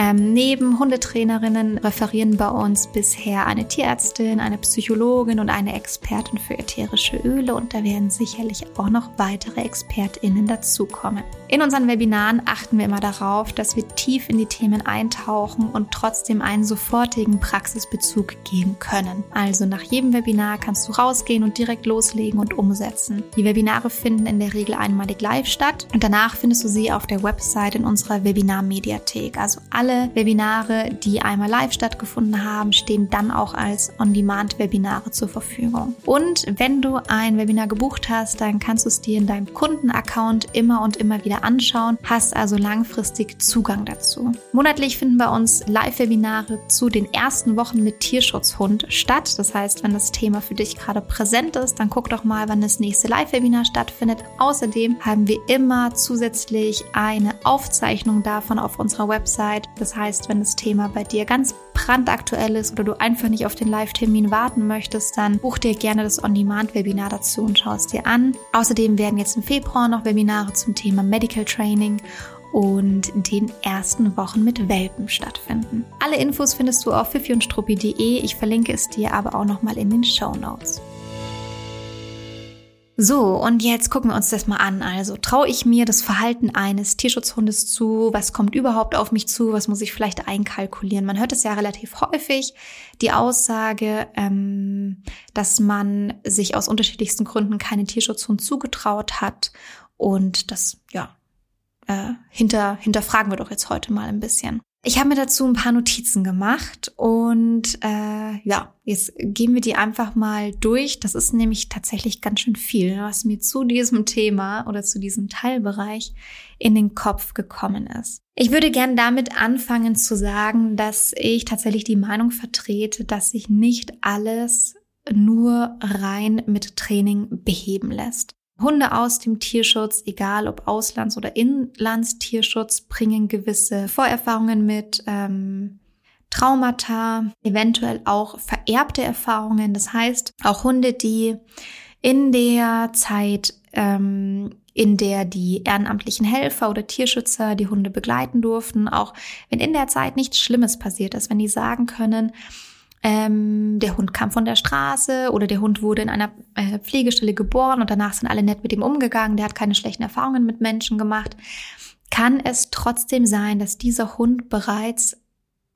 Ähm, neben Hundetrainerinnen referieren bei uns bisher eine Tierärztin, eine Psychologin und eine Expertin für ätherische Öle und da werden sicherlich auch noch weitere ExpertInnen dazukommen. In unseren Webinaren achten wir immer darauf, dass wir tief in die Themen eintauchen und trotzdem einen sofortigen Praxisbezug geben können. Also nach jedem Webinar kannst du rausgehen und direkt loslegen und umsetzen. Die Webinare finden in der Regel einmalig live statt und danach findest du sie auf der Website in unserer Webinar-Mediathek. Also alle alle Webinare, die einmal live stattgefunden haben, stehen dann auch als On-Demand-Webinare zur Verfügung. Und wenn du ein Webinar gebucht hast, dann kannst du es dir in deinem Kundenaccount immer und immer wieder anschauen, hast also langfristig Zugang dazu. Monatlich finden bei uns Live-Webinare zu den ersten Wochen mit Tierschutzhund statt. Das heißt, wenn das Thema für dich gerade präsent ist, dann guck doch mal, wann das nächste Live-Webinar stattfindet. Außerdem haben wir immer zusätzlich eine Aufzeichnung davon auf unserer Website, das heißt, wenn das Thema bei dir ganz brandaktuell ist oder du einfach nicht auf den Live-Termin warten möchtest, dann buch dir gerne das On-Demand-Webinar dazu und schau es dir an. Außerdem werden jetzt im Februar noch Webinare zum Thema Medical Training und den ersten Wochen mit Welpen stattfinden. Alle Infos findest du auf fifiundstruppi.de. Ich verlinke es dir aber auch nochmal in den Show Notes. So, und jetzt gucken wir uns das mal an. Also, traue ich mir das Verhalten eines Tierschutzhundes zu? Was kommt überhaupt auf mich zu? Was muss ich vielleicht einkalkulieren? Man hört es ja relativ häufig, die Aussage, ähm, dass man sich aus unterschiedlichsten Gründen keinen Tierschutzhund zugetraut hat. Und das, ja, äh, hinter, hinterfragen wir doch jetzt heute mal ein bisschen. Ich habe mir dazu ein paar Notizen gemacht und äh, ja, jetzt gehen wir die einfach mal durch. Das ist nämlich tatsächlich ganz schön viel, was mir zu diesem Thema oder zu diesem Teilbereich in den Kopf gekommen ist. Ich würde gern damit anfangen zu sagen, dass ich tatsächlich die Meinung vertrete, dass sich nicht alles nur rein mit Training beheben lässt. Hunde aus dem Tierschutz, egal ob Auslands- oder Inlandstierschutz, bringen gewisse Vorerfahrungen mit, ähm, Traumata, eventuell auch vererbte Erfahrungen. Das heißt, auch Hunde, die in der Zeit, ähm, in der die ehrenamtlichen Helfer oder Tierschützer die Hunde begleiten durften, auch wenn in der Zeit nichts Schlimmes passiert ist, wenn die sagen können, ähm, der Hund kam von der Straße oder der Hund wurde in einer äh, Pflegestelle geboren und danach sind alle nett mit ihm umgegangen, der hat keine schlechten Erfahrungen mit Menschen gemacht, kann es trotzdem sein, dass dieser Hund bereits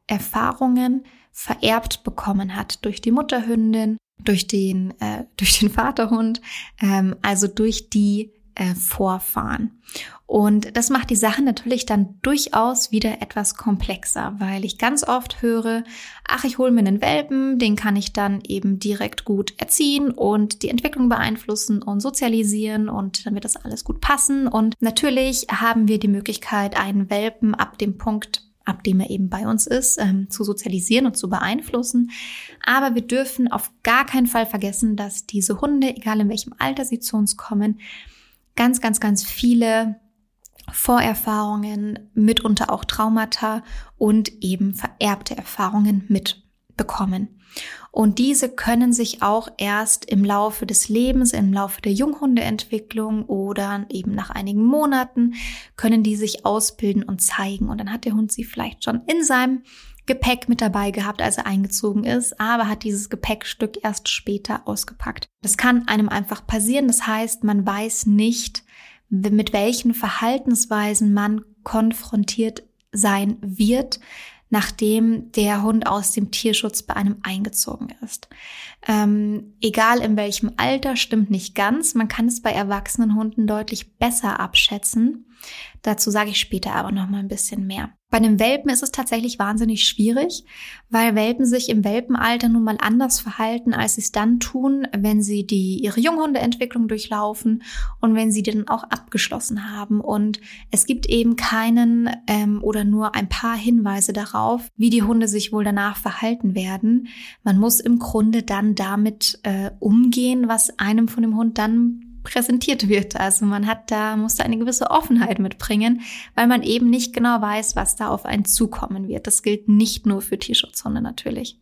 Erfahrungen vererbt bekommen hat durch die Mutterhündin, durch den, äh, durch den Vaterhund, ähm, also durch die äh, Vorfahren. Und das macht die Sache natürlich dann durchaus wieder etwas komplexer, weil ich ganz oft höre, ach, ich hole mir einen Welpen, den kann ich dann eben direkt gut erziehen und die Entwicklung beeinflussen und sozialisieren und dann wird das alles gut passen. Und natürlich haben wir die Möglichkeit, einen Welpen ab dem Punkt ab dem er eben bei uns ist, ähm, zu sozialisieren und zu beeinflussen. Aber wir dürfen auf gar keinen Fall vergessen, dass diese Hunde, egal in welchem Alter sie zu uns kommen, ganz, ganz, ganz viele Vorerfahrungen, mitunter auch Traumata und eben vererbte Erfahrungen mitbekommen. Und diese können sich auch erst im Laufe des Lebens, im Laufe der Junghundeentwicklung oder eben nach einigen Monaten können die sich ausbilden und zeigen. Und dann hat der Hund sie vielleicht schon in seinem Gepäck mit dabei gehabt, als er eingezogen ist, aber hat dieses Gepäckstück erst später ausgepackt. Das kann einem einfach passieren. Das heißt, man weiß nicht, mit welchen Verhaltensweisen man konfrontiert sein wird, nachdem der Hund aus dem Tierschutz bei einem eingezogen ist. Ähm, egal in welchem Alter, stimmt nicht ganz. Man kann es bei erwachsenen Hunden deutlich besser abschätzen. Dazu sage ich später aber noch mal ein bisschen mehr. Bei einem Welpen ist es tatsächlich wahnsinnig schwierig, weil Welpen sich im Welpenalter nun mal anders verhalten, als sie es dann tun, wenn sie die ihre Junghundeentwicklung durchlaufen und wenn sie die dann auch abgeschlossen haben. Und es gibt eben keinen ähm, oder nur ein paar Hinweise darauf, wie die Hunde sich wohl danach verhalten werden. Man muss im Grunde dann damit äh, umgehen, was einem von dem Hund dann präsentiert wird. Also man hat da, muss da eine gewisse Offenheit mitbringen, weil man eben nicht genau weiß, was da auf einen zukommen wird. Das gilt nicht nur für Tierschutzhunde natürlich.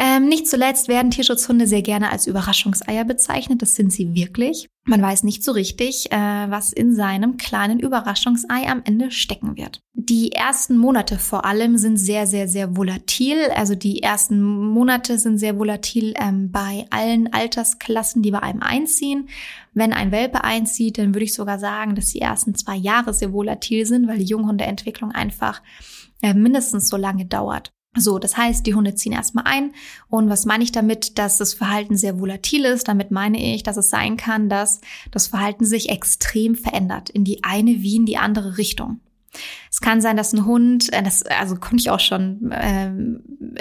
Ähm, nicht zuletzt werden Tierschutzhunde sehr gerne als Überraschungseier bezeichnet. Das sind sie wirklich. Man weiß nicht so richtig, äh, was in seinem kleinen Überraschungsei am Ende stecken wird. Die ersten Monate vor allem sind sehr, sehr, sehr volatil. Also die ersten Monate sind sehr volatil ähm, bei allen Altersklassen, die bei einem einziehen. Wenn ein Welpe einzieht, dann würde ich sogar sagen, dass die ersten zwei Jahre sehr volatil sind, weil die Junghundeentwicklung einfach äh, mindestens so lange dauert. So, das heißt, die Hunde ziehen erstmal ein. Und was meine ich damit, dass das Verhalten sehr volatil ist? Damit meine ich, dass es sein kann, dass das Verhalten sich extrem verändert in die eine wie in die andere Richtung. Es kann sein, dass ein Hund, äh, das also konnte ich auch schon äh,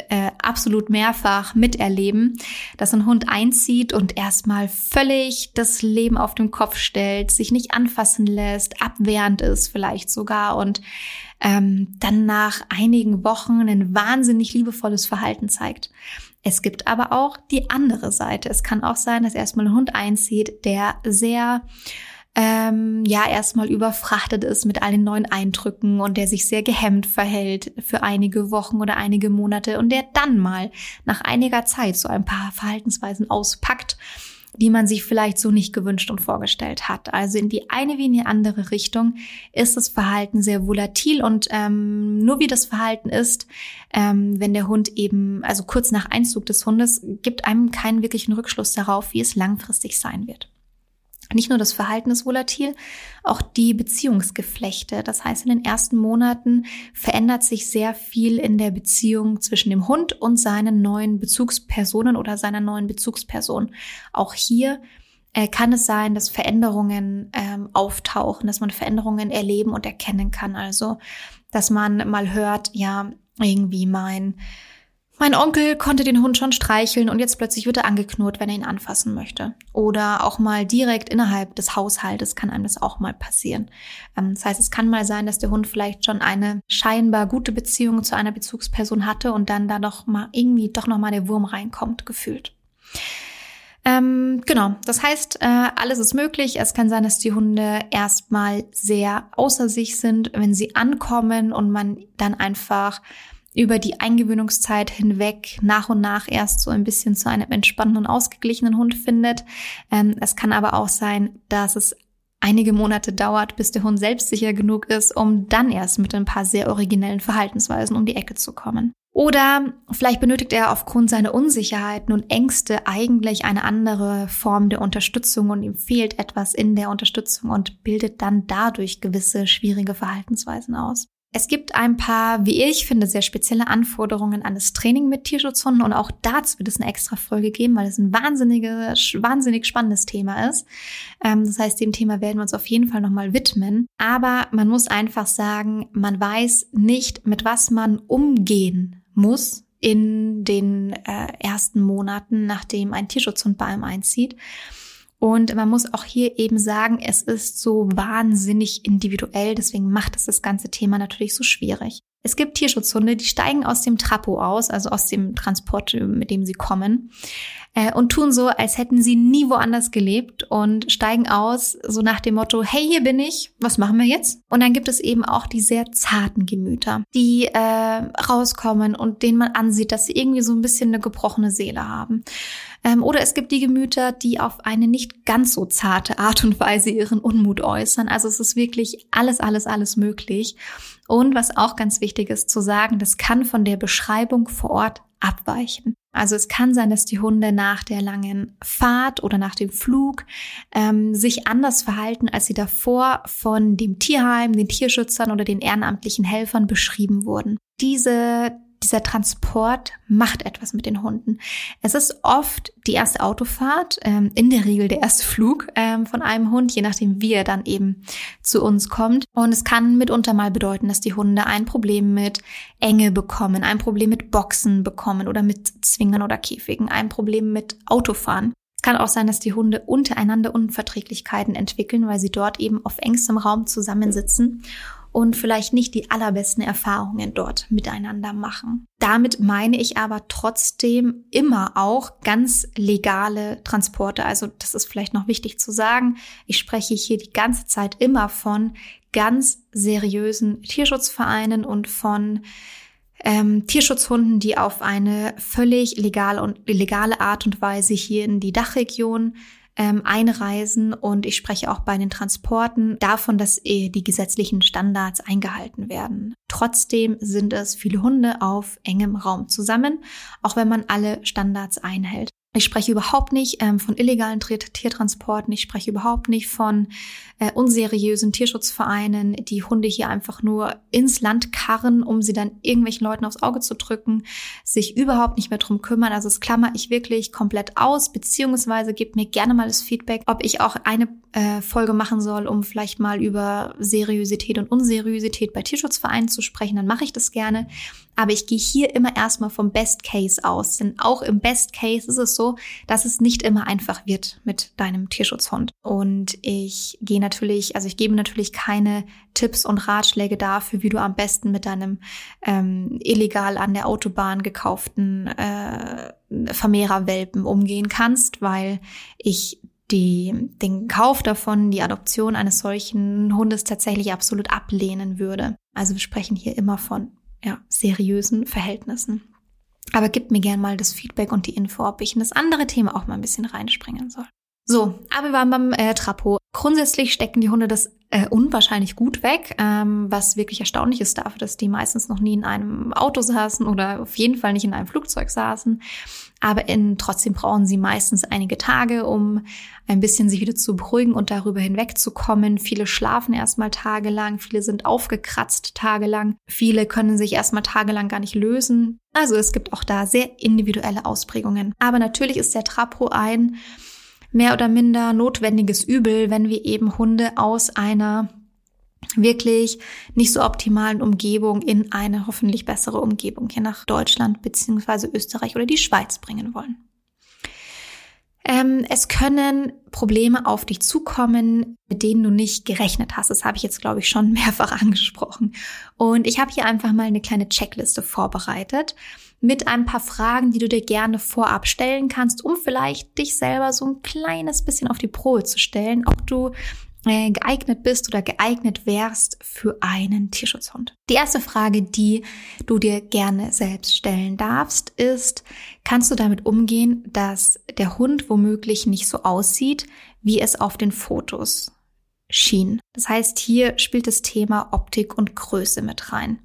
äh, absolut mehrfach miterleben, dass ein Hund einzieht und erstmal völlig das Leben auf den Kopf stellt, sich nicht anfassen lässt, abwehrend ist vielleicht sogar und ähm, dann nach einigen Wochen ein wahnsinnig liebevolles Verhalten zeigt. Es gibt aber auch die andere Seite. Es kann auch sein, dass erstmal ein Hund einzieht, der sehr ähm, ja erstmal überfrachtet ist mit all den neuen Eindrücken und der sich sehr gehemmt verhält für einige Wochen oder einige Monate und der dann mal nach einiger Zeit so ein paar Verhaltensweisen auspackt die man sich vielleicht so nicht gewünscht und vorgestellt hat. Also in die eine wie in die andere Richtung ist das Verhalten sehr volatil und ähm, nur wie das Verhalten ist, ähm, wenn der Hund eben, also kurz nach Einzug des Hundes, gibt einem keinen wirklichen Rückschluss darauf, wie es langfristig sein wird. Nicht nur das Verhalten ist volatil, auch die Beziehungsgeflechte. Das heißt, in den ersten Monaten verändert sich sehr viel in der Beziehung zwischen dem Hund und seinen neuen Bezugspersonen oder seiner neuen Bezugsperson. Auch hier äh, kann es sein, dass Veränderungen ähm, auftauchen, dass man Veränderungen erleben und erkennen kann. Also, dass man mal hört, ja, irgendwie mein mein Onkel konnte den Hund schon streicheln und jetzt plötzlich wird er angeknurrt, wenn er ihn anfassen möchte. Oder auch mal direkt innerhalb des Haushaltes kann einem das auch mal passieren. Ähm, das heißt, es kann mal sein, dass der Hund vielleicht schon eine scheinbar gute Beziehung zu einer Bezugsperson hatte und dann da doch mal irgendwie doch noch mal der Wurm reinkommt, gefühlt. Ähm, genau, das heißt, äh, alles ist möglich. Es kann sein, dass die Hunde erstmal sehr außer sich sind, wenn sie ankommen und man dann einfach über die Eingewöhnungszeit hinweg nach und nach erst so ein bisschen zu einem entspannten und ausgeglichenen Hund findet. Ähm, es kann aber auch sein, dass es einige Monate dauert, bis der Hund selbstsicher genug ist, um dann erst mit ein paar sehr originellen Verhaltensweisen um die Ecke zu kommen. Oder vielleicht benötigt er aufgrund seiner Unsicherheiten und Ängste eigentlich eine andere Form der Unterstützung und ihm fehlt etwas in der Unterstützung und bildet dann dadurch gewisse schwierige Verhaltensweisen aus. Es gibt ein paar, wie ich finde, sehr spezielle Anforderungen an das Training mit Tierschutzhunden und auch dazu wird es eine extra Folge geben, weil es ein wahnsinnige, wahnsinnig spannendes Thema ist. Ähm, das heißt, dem Thema werden wir uns auf jeden Fall nochmal widmen. Aber man muss einfach sagen, man weiß nicht, mit was man umgehen muss in den äh, ersten Monaten, nachdem ein Tierschutzhund bei einem einzieht. Und man muss auch hier eben sagen, es ist so wahnsinnig individuell, deswegen macht es das ganze Thema natürlich so schwierig. Es gibt Tierschutzhunde, die steigen aus dem Trapo aus, also aus dem Transport, mit dem sie kommen, äh, und tun so, als hätten sie nie woanders gelebt und steigen aus, so nach dem Motto, hey, hier bin ich, was machen wir jetzt? Und dann gibt es eben auch die sehr zarten Gemüter, die äh, rauskommen und denen man ansieht, dass sie irgendwie so ein bisschen eine gebrochene Seele haben. Ähm, oder es gibt die Gemüter, die auf eine nicht ganz so zarte Art und Weise ihren Unmut äußern. Also es ist wirklich alles, alles, alles möglich. Und was auch ganz wichtig ist zu sagen, das kann von der Beschreibung vor Ort abweichen. Also es kann sein, dass die Hunde nach der langen Fahrt oder nach dem Flug ähm, sich anders verhalten, als sie davor von dem Tierheim, den Tierschützern oder den ehrenamtlichen Helfern beschrieben wurden. Diese dieser Transport macht etwas mit den Hunden. Es ist oft die erste Autofahrt, ähm, in der Regel der erste Flug ähm, von einem Hund, je nachdem wie er dann eben zu uns kommt. Und es kann mitunter mal bedeuten, dass die Hunde ein Problem mit Enge bekommen, ein Problem mit Boxen bekommen oder mit Zwingern oder Käfigen, ein Problem mit Autofahren. Es kann auch sein, dass die Hunde untereinander Unverträglichkeiten entwickeln, weil sie dort eben auf engstem Raum zusammensitzen und vielleicht nicht die allerbesten Erfahrungen dort miteinander machen. Damit meine ich aber trotzdem immer auch ganz legale Transporte. Also das ist vielleicht noch wichtig zu sagen. Ich spreche hier die ganze Zeit immer von ganz seriösen Tierschutzvereinen und von ähm, Tierschutzhunden, die auf eine völlig legale und legale Art und Weise hier in die Dachregion ähm, einreisen und ich spreche auch bei den Transporten davon, dass äh, die gesetzlichen Standards eingehalten werden. Trotzdem sind es viele Hunde auf engem Raum zusammen, auch wenn man alle Standards einhält. Ich spreche überhaupt nicht ähm, von illegalen Tiertransporten. Ich spreche überhaupt nicht von äh, unseriösen Tierschutzvereinen, die Hunde hier einfach nur ins Land karren, um sie dann irgendwelchen Leuten aufs Auge zu drücken, sich überhaupt nicht mehr drum kümmern. Also das klammer ich wirklich komplett aus, beziehungsweise gebt mir gerne mal das Feedback, ob ich auch eine äh, Folge machen soll, um vielleicht mal über Seriosität und Unseriosität bei Tierschutzvereinen zu sprechen. Dann mache ich das gerne. Aber ich gehe hier immer erstmal vom Best Case aus. Denn auch im Best Case ist es so, dass es nicht immer einfach wird mit deinem Tierschutzhund. Und ich gehe natürlich, also ich gebe natürlich keine Tipps und Ratschläge dafür, wie du am besten mit deinem ähm, illegal an der Autobahn gekauften äh, Vermehrerwelpen umgehen kannst, weil ich die, den Kauf davon, die Adoption eines solchen Hundes tatsächlich absolut ablehnen würde. Also wir sprechen hier immer von ja, seriösen Verhältnissen. Aber gib mir gern mal das Feedback und die Info, ob ich in das andere Thema auch mal ein bisschen reinspringen soll. So, aber wir waren beim äh, Trapo. Grundsätzlich stecken die Hunde das äh, unwahrscheinlich gut weg, ähm, was wirklich erstaunlich ist dafür, dass die meistens noch nie in einem Auto saßen oder auf jeden Fall nicht in einem Flugzeug saßen. Aber in, trotzdem brauchen sie meistens einige Tage, um ein bisschen sich wieder zu beruhigen und darüber hinwegzukommen. Viele schlafen erstmal tagelang, viele sind aufgekratzt tagelang, viele können sich erstmal tagelang gar nicht lösen. Also es gibt auch da sehr individuelle Ausprägungen. Aber natürlich ist der Trapo ein mehr oder minder notwendiges Übel, wenn wir eben Hunde aus einer wirklich nicht so optimalen Umgebung in eine hoffentlich bessere Umgebung hier nach Deutschland beziehungsweise Österreich oder die Schweiz bringen wollen. Ähm, es können Probleme auf dich zukommen, mit denen du nicht gerechnet hast. Das habe ich jetzt, glaube ich, schon mehrfach angesprochen. Und ich habe hier einfach mal eine kleine Checkliste vorbereitet mit ein paar Fragen, die du dir gerne vorab stellen kannst, um vielleicht dich selber so ein kleines bisschen auf die Probe zu stellen, ob du äh, geeignet bist oder geeignet wärst für einen Tierschutzhund. Die erste Frage, die du dir gerne selbst stellen darfst, ist, kannst du damit umgehen, dass der Hund womöglich nicht so aussieht, wie es auf den Fotos schien? Das heißt, hier spielt das Thema Optik und Größe mit rein.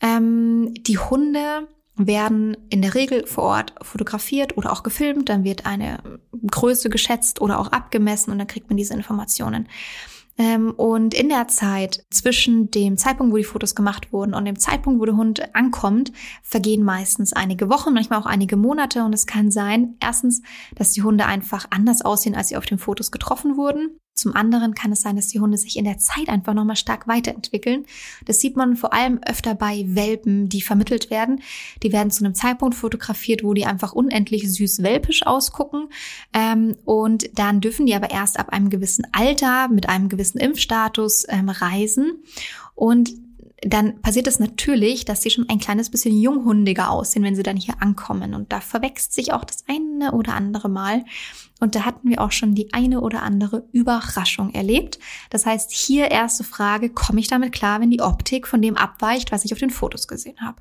Ähm, die Hunde werden in der Regel vor Ort fotografiert oder auch gefilmt. Dann wird eine Größe geschätzt oder auch abgemessen und dann kriegt man diese Informationen. Ähm, und in der Zeit zwischen dem Zeitpunkt, wo die Fotos gemacht wurden und dem Zeitpunkt, wo der Hund ankommt, vergehen meistens einige Wochen, manchmal auch einige Monate. Und es kann sein, erstens, dass die Hunde einfach anders aussehen, als sie auf den Fotos getroffen wurden. Zum anderen kann es sein, dass die Hunde sich in der Zeit einfach nochmal stark weiterentwickeln. Das sieht man vor allem öfter bei Welpen, die vermittelt werden. Die werden zu einem Zeitpunkt fotografiert, wo die einfach unendlich süß welpisch ausgucken. Ähm, und dann dürfen die aber erst ab einem gewissen Alter mit einem gewissen Impfstatus ähm, reisen. Und dann passiert es natürlich, dass sie schon ein kleines bisschen junghundiger aussehen, wenn sie dann hier ankommen. Und da verwechselt sich auch das eine oder andere Mal. Und da hatten wir auch schon die eine oder andere Überraschung erlebt. Das heißt, hier erste Frage, komme ich damit klar, wenn die Optik von dem abweicht, was ich auf den Fotos gesehen habe?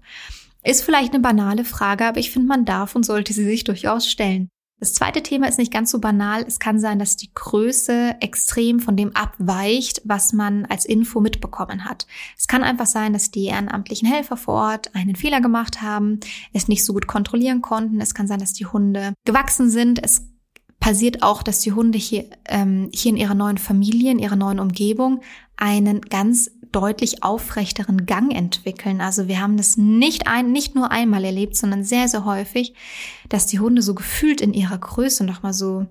Ist vielleicht eine banale Frage, aber ich finde, man darf und sollte sie sich durchaus stellen. Das zweite Thema ist nicht ganz so banal. Es kann sein, dass die Größe extrem von dem abweicht, was man als Info mitbekommen hat. Es kann einfach sein, dass die ehrenamtlichen Helfer vor Ort einen Fehler gemacht haben, es nicht so gut kontrollieren konnten. Es kann sein, dass die Hunde gewachsen sind. Es passiert auch, dass die Hunde hier, ähm, hier in ihrer neuen Familie, in ihrer neuen Umgebung einen ganz deutlich aufrechteren Gang entwickeln. Also wir haben das nicht ein, nicht nur einmal erlebt, sondern sehr, sehr häufig, dass die Hunde so gefühlt in ihrer Größe nochmal so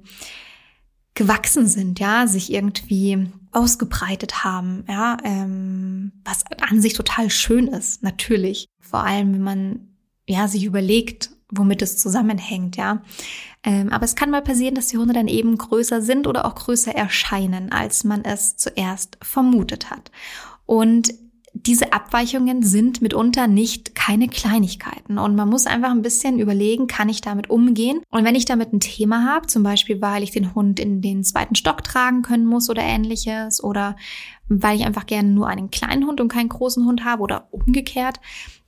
gewachsen sind, ja, sich irgendwie ausgebreitet haben, ja, ähm, was an sich total schön ist, natürlich. Vor allem, wenn man ja sich überlegt, womit es zusammenhängt, ja. Ähm, aber es kann mal passieren, dass die Hunde dann eben größer sind oder auch größer erscheinen, als man es zuerst vermutet hat. Und diese Abweichungen sind mitunter nicht keine Kleinigkeiten. Und man muss einfach ein bisschen überlegen, kann ich damit umgehen? Und wenn ich damit ein Thema habe, zum Beispiel, weil ich den Hund in den zweiten Stock tragen können muss oder ähnliches, oder weil ich einfach gerne nur einen kleinen Hund und keinen großen Hund habe oder umgekehrt,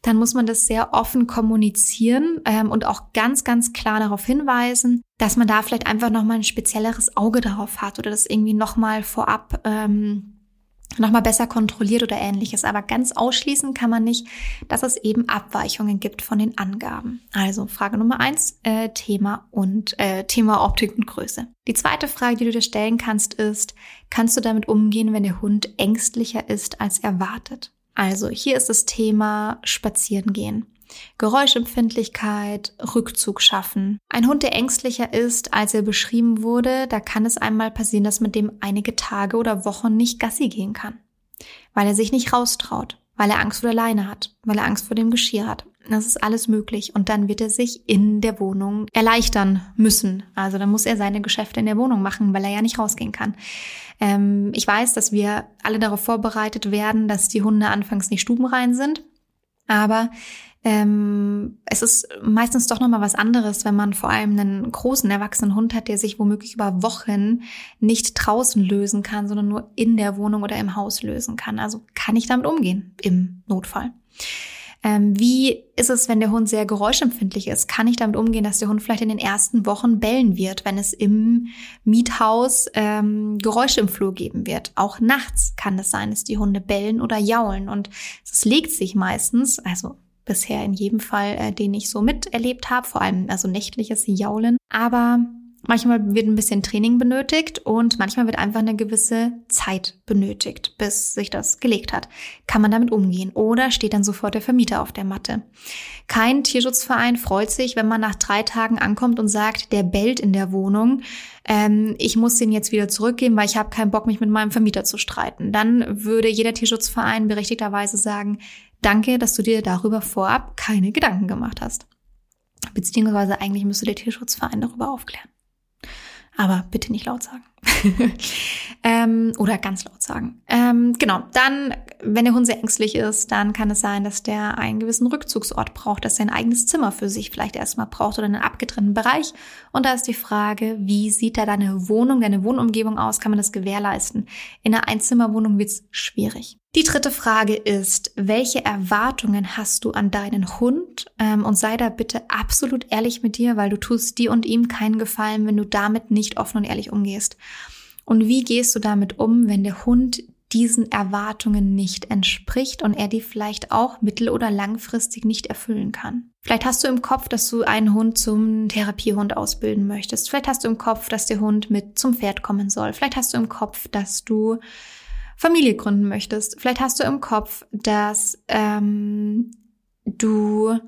dann muss man das sehr offen kommunizieren ähm, und auch ganz, ganz klar darauf hinweisen, dass man da vielleicht einfach nochmal ein spezielleres Auge darauf hat oder das irgendwie nochmal vorab ähm, nochmal besser kontrolliert oder ähnliches. Aber ganz ausschließen kann man nicht, dass es eben Abweichungen gibt von den Angaben. Also Frage Nummer eins, äh, Thema und äh, Thema Optik und Größe. Die zweite Frage, die du dir stellen kannst, ist, kannst du damit umgehen, wenn der Hund ängstlicher ist als erwartet? Also hier ist das Thema Spazieren gehen. Geräuschempfindlichkeit, Rückzug schaffen. Ein Hund, der ängstlicher ist, als er beschrieben wurde, da kann es einmal passieren, dass mit dem einige Tage oder Wochen nicht Gassi gehen kann, weil er sich nicht raustraut, weil er Angst vor der Leine hat, weil er Angst vor dem Geschirr hat. Das ist alles möglich. Und dann wird er sich in der Wohnung erleichtern müssen. Also dann muss er seine Geschäfte in der Wohnung machen, weil er ja nicht rausgehen kann. Ähm, ich weiß, dass wir alle darauf vorbereitet werden, dass die Hunde anfangs nicht stubenrein sind. Aber ähm, es ist meistens doch nochmal was anderes, wenn man vor allem einen großen erwachsenen Hund hat, der sich womöglich über Wochen nicht draußen lösen kann, sondern nur in der Wohnung oder im Haus lösen kann. Also kann ich damit umgehen im Notfall. Ähm, wie ist es, wenn der Hund sehr geräuschempfindlich ist? Kann ich damit umgehen, dass der Hund vielleicht in den ersten Wochen bellen wird, wenn es im Miethaus ähm, Geräusche im Flur geben wird? Auch nachts kann es sein, dass die Hunde bellen oder jaulen und es legt sich meistens, also bisher in jedem Fall, äh, den ich so miterlebt habe, vor allem also nächtliches Jaulen. Aber manchmal wird ein bisschen Training benötigt und manchmal wird einfach eine gewisse Zeit benötigt, bis sich das gelegt hat. Kann man damit umgehen oder steht dann sofort der Vermieter auf der Matte? Kein Tierschutzverein freut sich, wenn man nach drei Tagen ankommt und sagt, der bellt in der Wohnung. Ähm, ich muss den jetzt wieder zurückgeben, weil ich habe keinen Bock, mich mit meinem Vermieter zu streiten. Dann würde jeder Tierschutzverein berechtigterweise sagen, Danke, dass du dir darüber vorab keine Gedanken gemacht hast. Beziehungsweise eigentlich müsste der Tierschutzverein darüber aufklären. Aber bitte nicht laut sagen. ähm, oder ganz laut sagen. Ähm, genau, dann, wenn der Hund sehr ängstlich ist, dann kann es sein, dass der einen gewissen Rückzugsort braucht, dass er ein eigenes Zimmer für sich vielleicht erstmal braucht oder einen abgetrennten Bereich. Und da ist die Frage, wie sieht da deine Wohnung, deine Wohnumgebung aus? Kann man das gewährleisten? In einer Einzimmerwohnung wird es schwierig. Die dritte Frage ist, welche Erwartungen hast du an deinen Hund? Ähm, und sei da bitte absolut ehrlich mit dir, weil du tust dir und ihm keinen Gefallen, wenn du damit nicht offen und ehrlich umgehst. Und wie gehst du damit um, wenn der Hund diesen Erwartungen nicht entspricht und er die vielleicht auch mittel- oder langfristig nicht erfüllen kann. Vielleicht hast du im Kopf, dass du einen Hund zum Therapiehund ausbilden möchtest. Vielleicht hast du im Kopf, dass der Hund mit zum Pferd kommen soll. Vielleicht hast du im Kopf, dass du Familie gründen möchtest. Vielleicht hast du im Kopf, dass ähm, du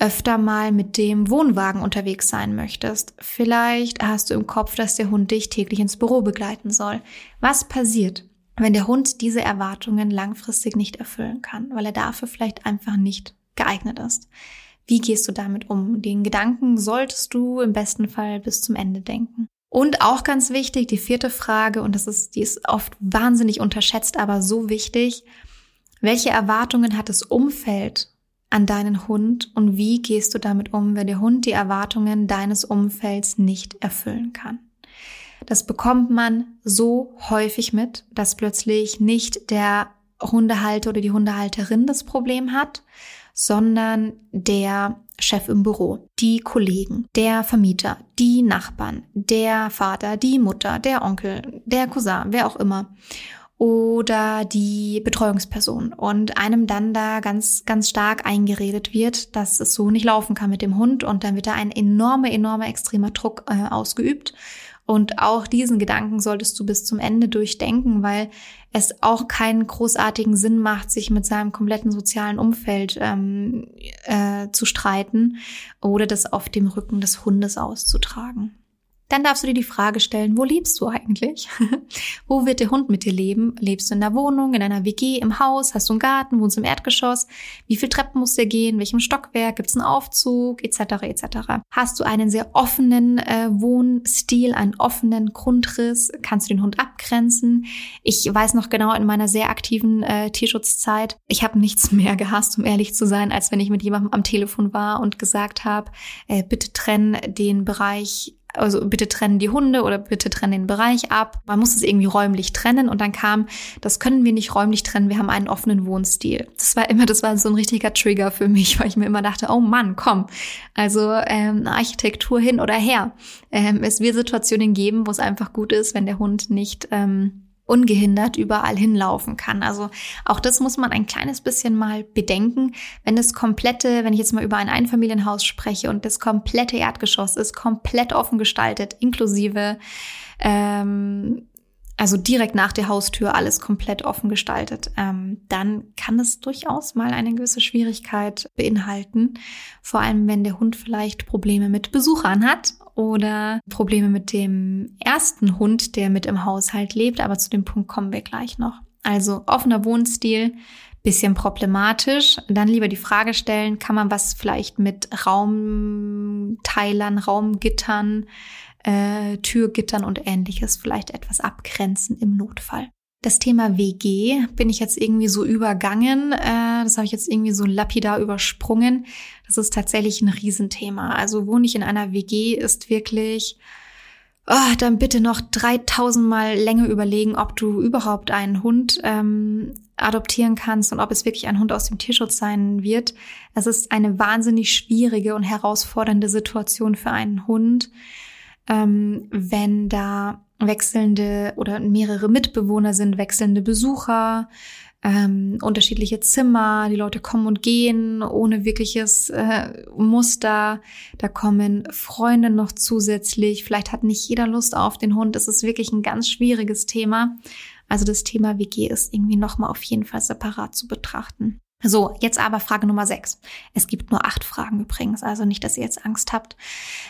öfter mal mit dem Wohnwagen unterwegs sein möchtest. Vielleicht hast du im Kopf, dass der Hund dich täglich ins Büro begleiten soll. Was passiert, wenn der Hund diese Erwartungen langfristig nicht erfüllen kann, weil er dafür vielleicht einfach nicht geeignet ist? Wie gehst du damit um? Den Gedanken solltest du im besten Fall bis zum Ende denken. Und auch ganz wichtig, die vierte Frage, und das ist, die ist oft wahnsinnig unterschätzt, aber so wichtig. Welche Erwartungen hat das Umfeld an deinen Hund und wie gehst du damit um, wenn der Hund die Erwartungen deines Umfelds nicht erfüllen kann? Das bekommt man so häufig mit, dass plötzlich nicht der Hundehalter oder die Hundehalterin das Problem hat, sondern der Chef im Büro, die Kollegen, der Vermieter, die Nachbarn, der Vater, die Mutter, der Onkel, der Cousin, wer auch immer. Oder die Betreuungsperson. Und einem dann da ganz, ganz stark eingeredet wird, dass es so nicht laufen kann mit dem Hund. Und dann wird da ein enormer, enormer, extremer Druck äh, ausgeübt. Und auch diesen Gedanken solltest du bis zum Ende durchdenken, weil es auch keinen großartigen Sinn macht, sich mit seinem kompletten sozialen Umfeld ähm, äh, zu streiten oder das auf dem Rücken des Hundes auszutragen. Dann darfst du dir die Frage stellen, wo lebst du eigentlich? wo wird der Hund mit dir leben? Lebst du in der Wohnung, in einer WG, im Haus? Hast du einen Garten? Wohnst du im Erdgeschoss? Wie viel Treppen musst du gehen? welchem Stockwerk? Gibt es einen Aufzug? Etc. etc. Hast du einen sehr offenen äh, Wohnstil, einen offenen Grundriss? Kannst du den Hund abgrenzen? Ich weiß noch genau in meiner sehr aktiven äh, Tierschutzzeit, ich habe nichts mehr gehasst, um ehrlich zu sein, als wenn ich mit jemandem am Telefon war und gesagt habe, äh, bitte trenn den Bereich also bitte trennen die Hunde oder bitte trennen den Bereich ab. Man muss es irgendwie räumlich trennen und dann kam, das können wir nicht räumlich trennen, wir haben einen offenen Wohnstil. Das war immer, das war so ein richtiger Trigger für mich, weil ich mir immer dachte, oh Mann, komm, also ähm, Architektur hin oder her. Ähm, es wird Situationen geben, wo es einfach gut ist, wenn der Hund nicht ähm, ungehindert überall hinlaufen kann. Also auch das muss man ein kleines bisschen mal bedenken. Wenn das komplette, wenn ich jetzt mal über ein Einfamilienhaus spreche und das komplette Erdgeschoss ist komplett offen gestaltet, inklusive ähm, also direkt nach der Haustür alles komplett offen gestaltet, ähm, dann kann es durchaus mal eine gewisse Schwierigkeit beinhalten. Vor allem, wenn der Hund vielleicht Probleme mit Besuchern hat oder Probleme mit dem ersten Hund, der mit im Haushalt lebt. Aber zu dem Punkt kommen wir gleich noch. Also offener Wohnstil, bisschen problematisch. Dann lieber die Frage stellen, kann man was vielleicht mit Raumteilern, Raumgittern, äh, Türgittern und ähnliches vielleicht etwas abgrenzen im Notfall. Das Thema WG bin ich jetzt irgendwie so übergangen. Äh, das habe ich jetzt irgendwie so lapidar übersprungen. Das ist tatsächlich ein Riesenthema. Also wohne ich in einer WG ist wirklich, oh, dann bitte noch 3000 Mal länger überlegen, ob du überhaupt einen Hund ähm, adoptieren kannst und ob es wirklich ein Hund aus dem Tierschutz sein wird. Es ist eine wahnsinnig schwierige und herausfordernde Situation für einen Hund, ähm, wenn da wechselnde oder mehrere Mitbewohner sind, wechselnde Besucher, ähm, unterschiedliche Zimmer, die Leute kommen und gehen ohne wirkliches äh, Muster. Da kommen Freunde noch zusätzlich. Vielleicht hat nicht jeder Lust auf den Hund. Es ist wirklich ein ganz schwieriges Thema. Also das Thema WG ist irgendwie nochmal auf jeden Fall separat zu betrachten. So, jetzt aber Frage Nummer sechs. Es gibt nur acht Fragen übrigens, also nicht, dass ihr jetzt Angst habt.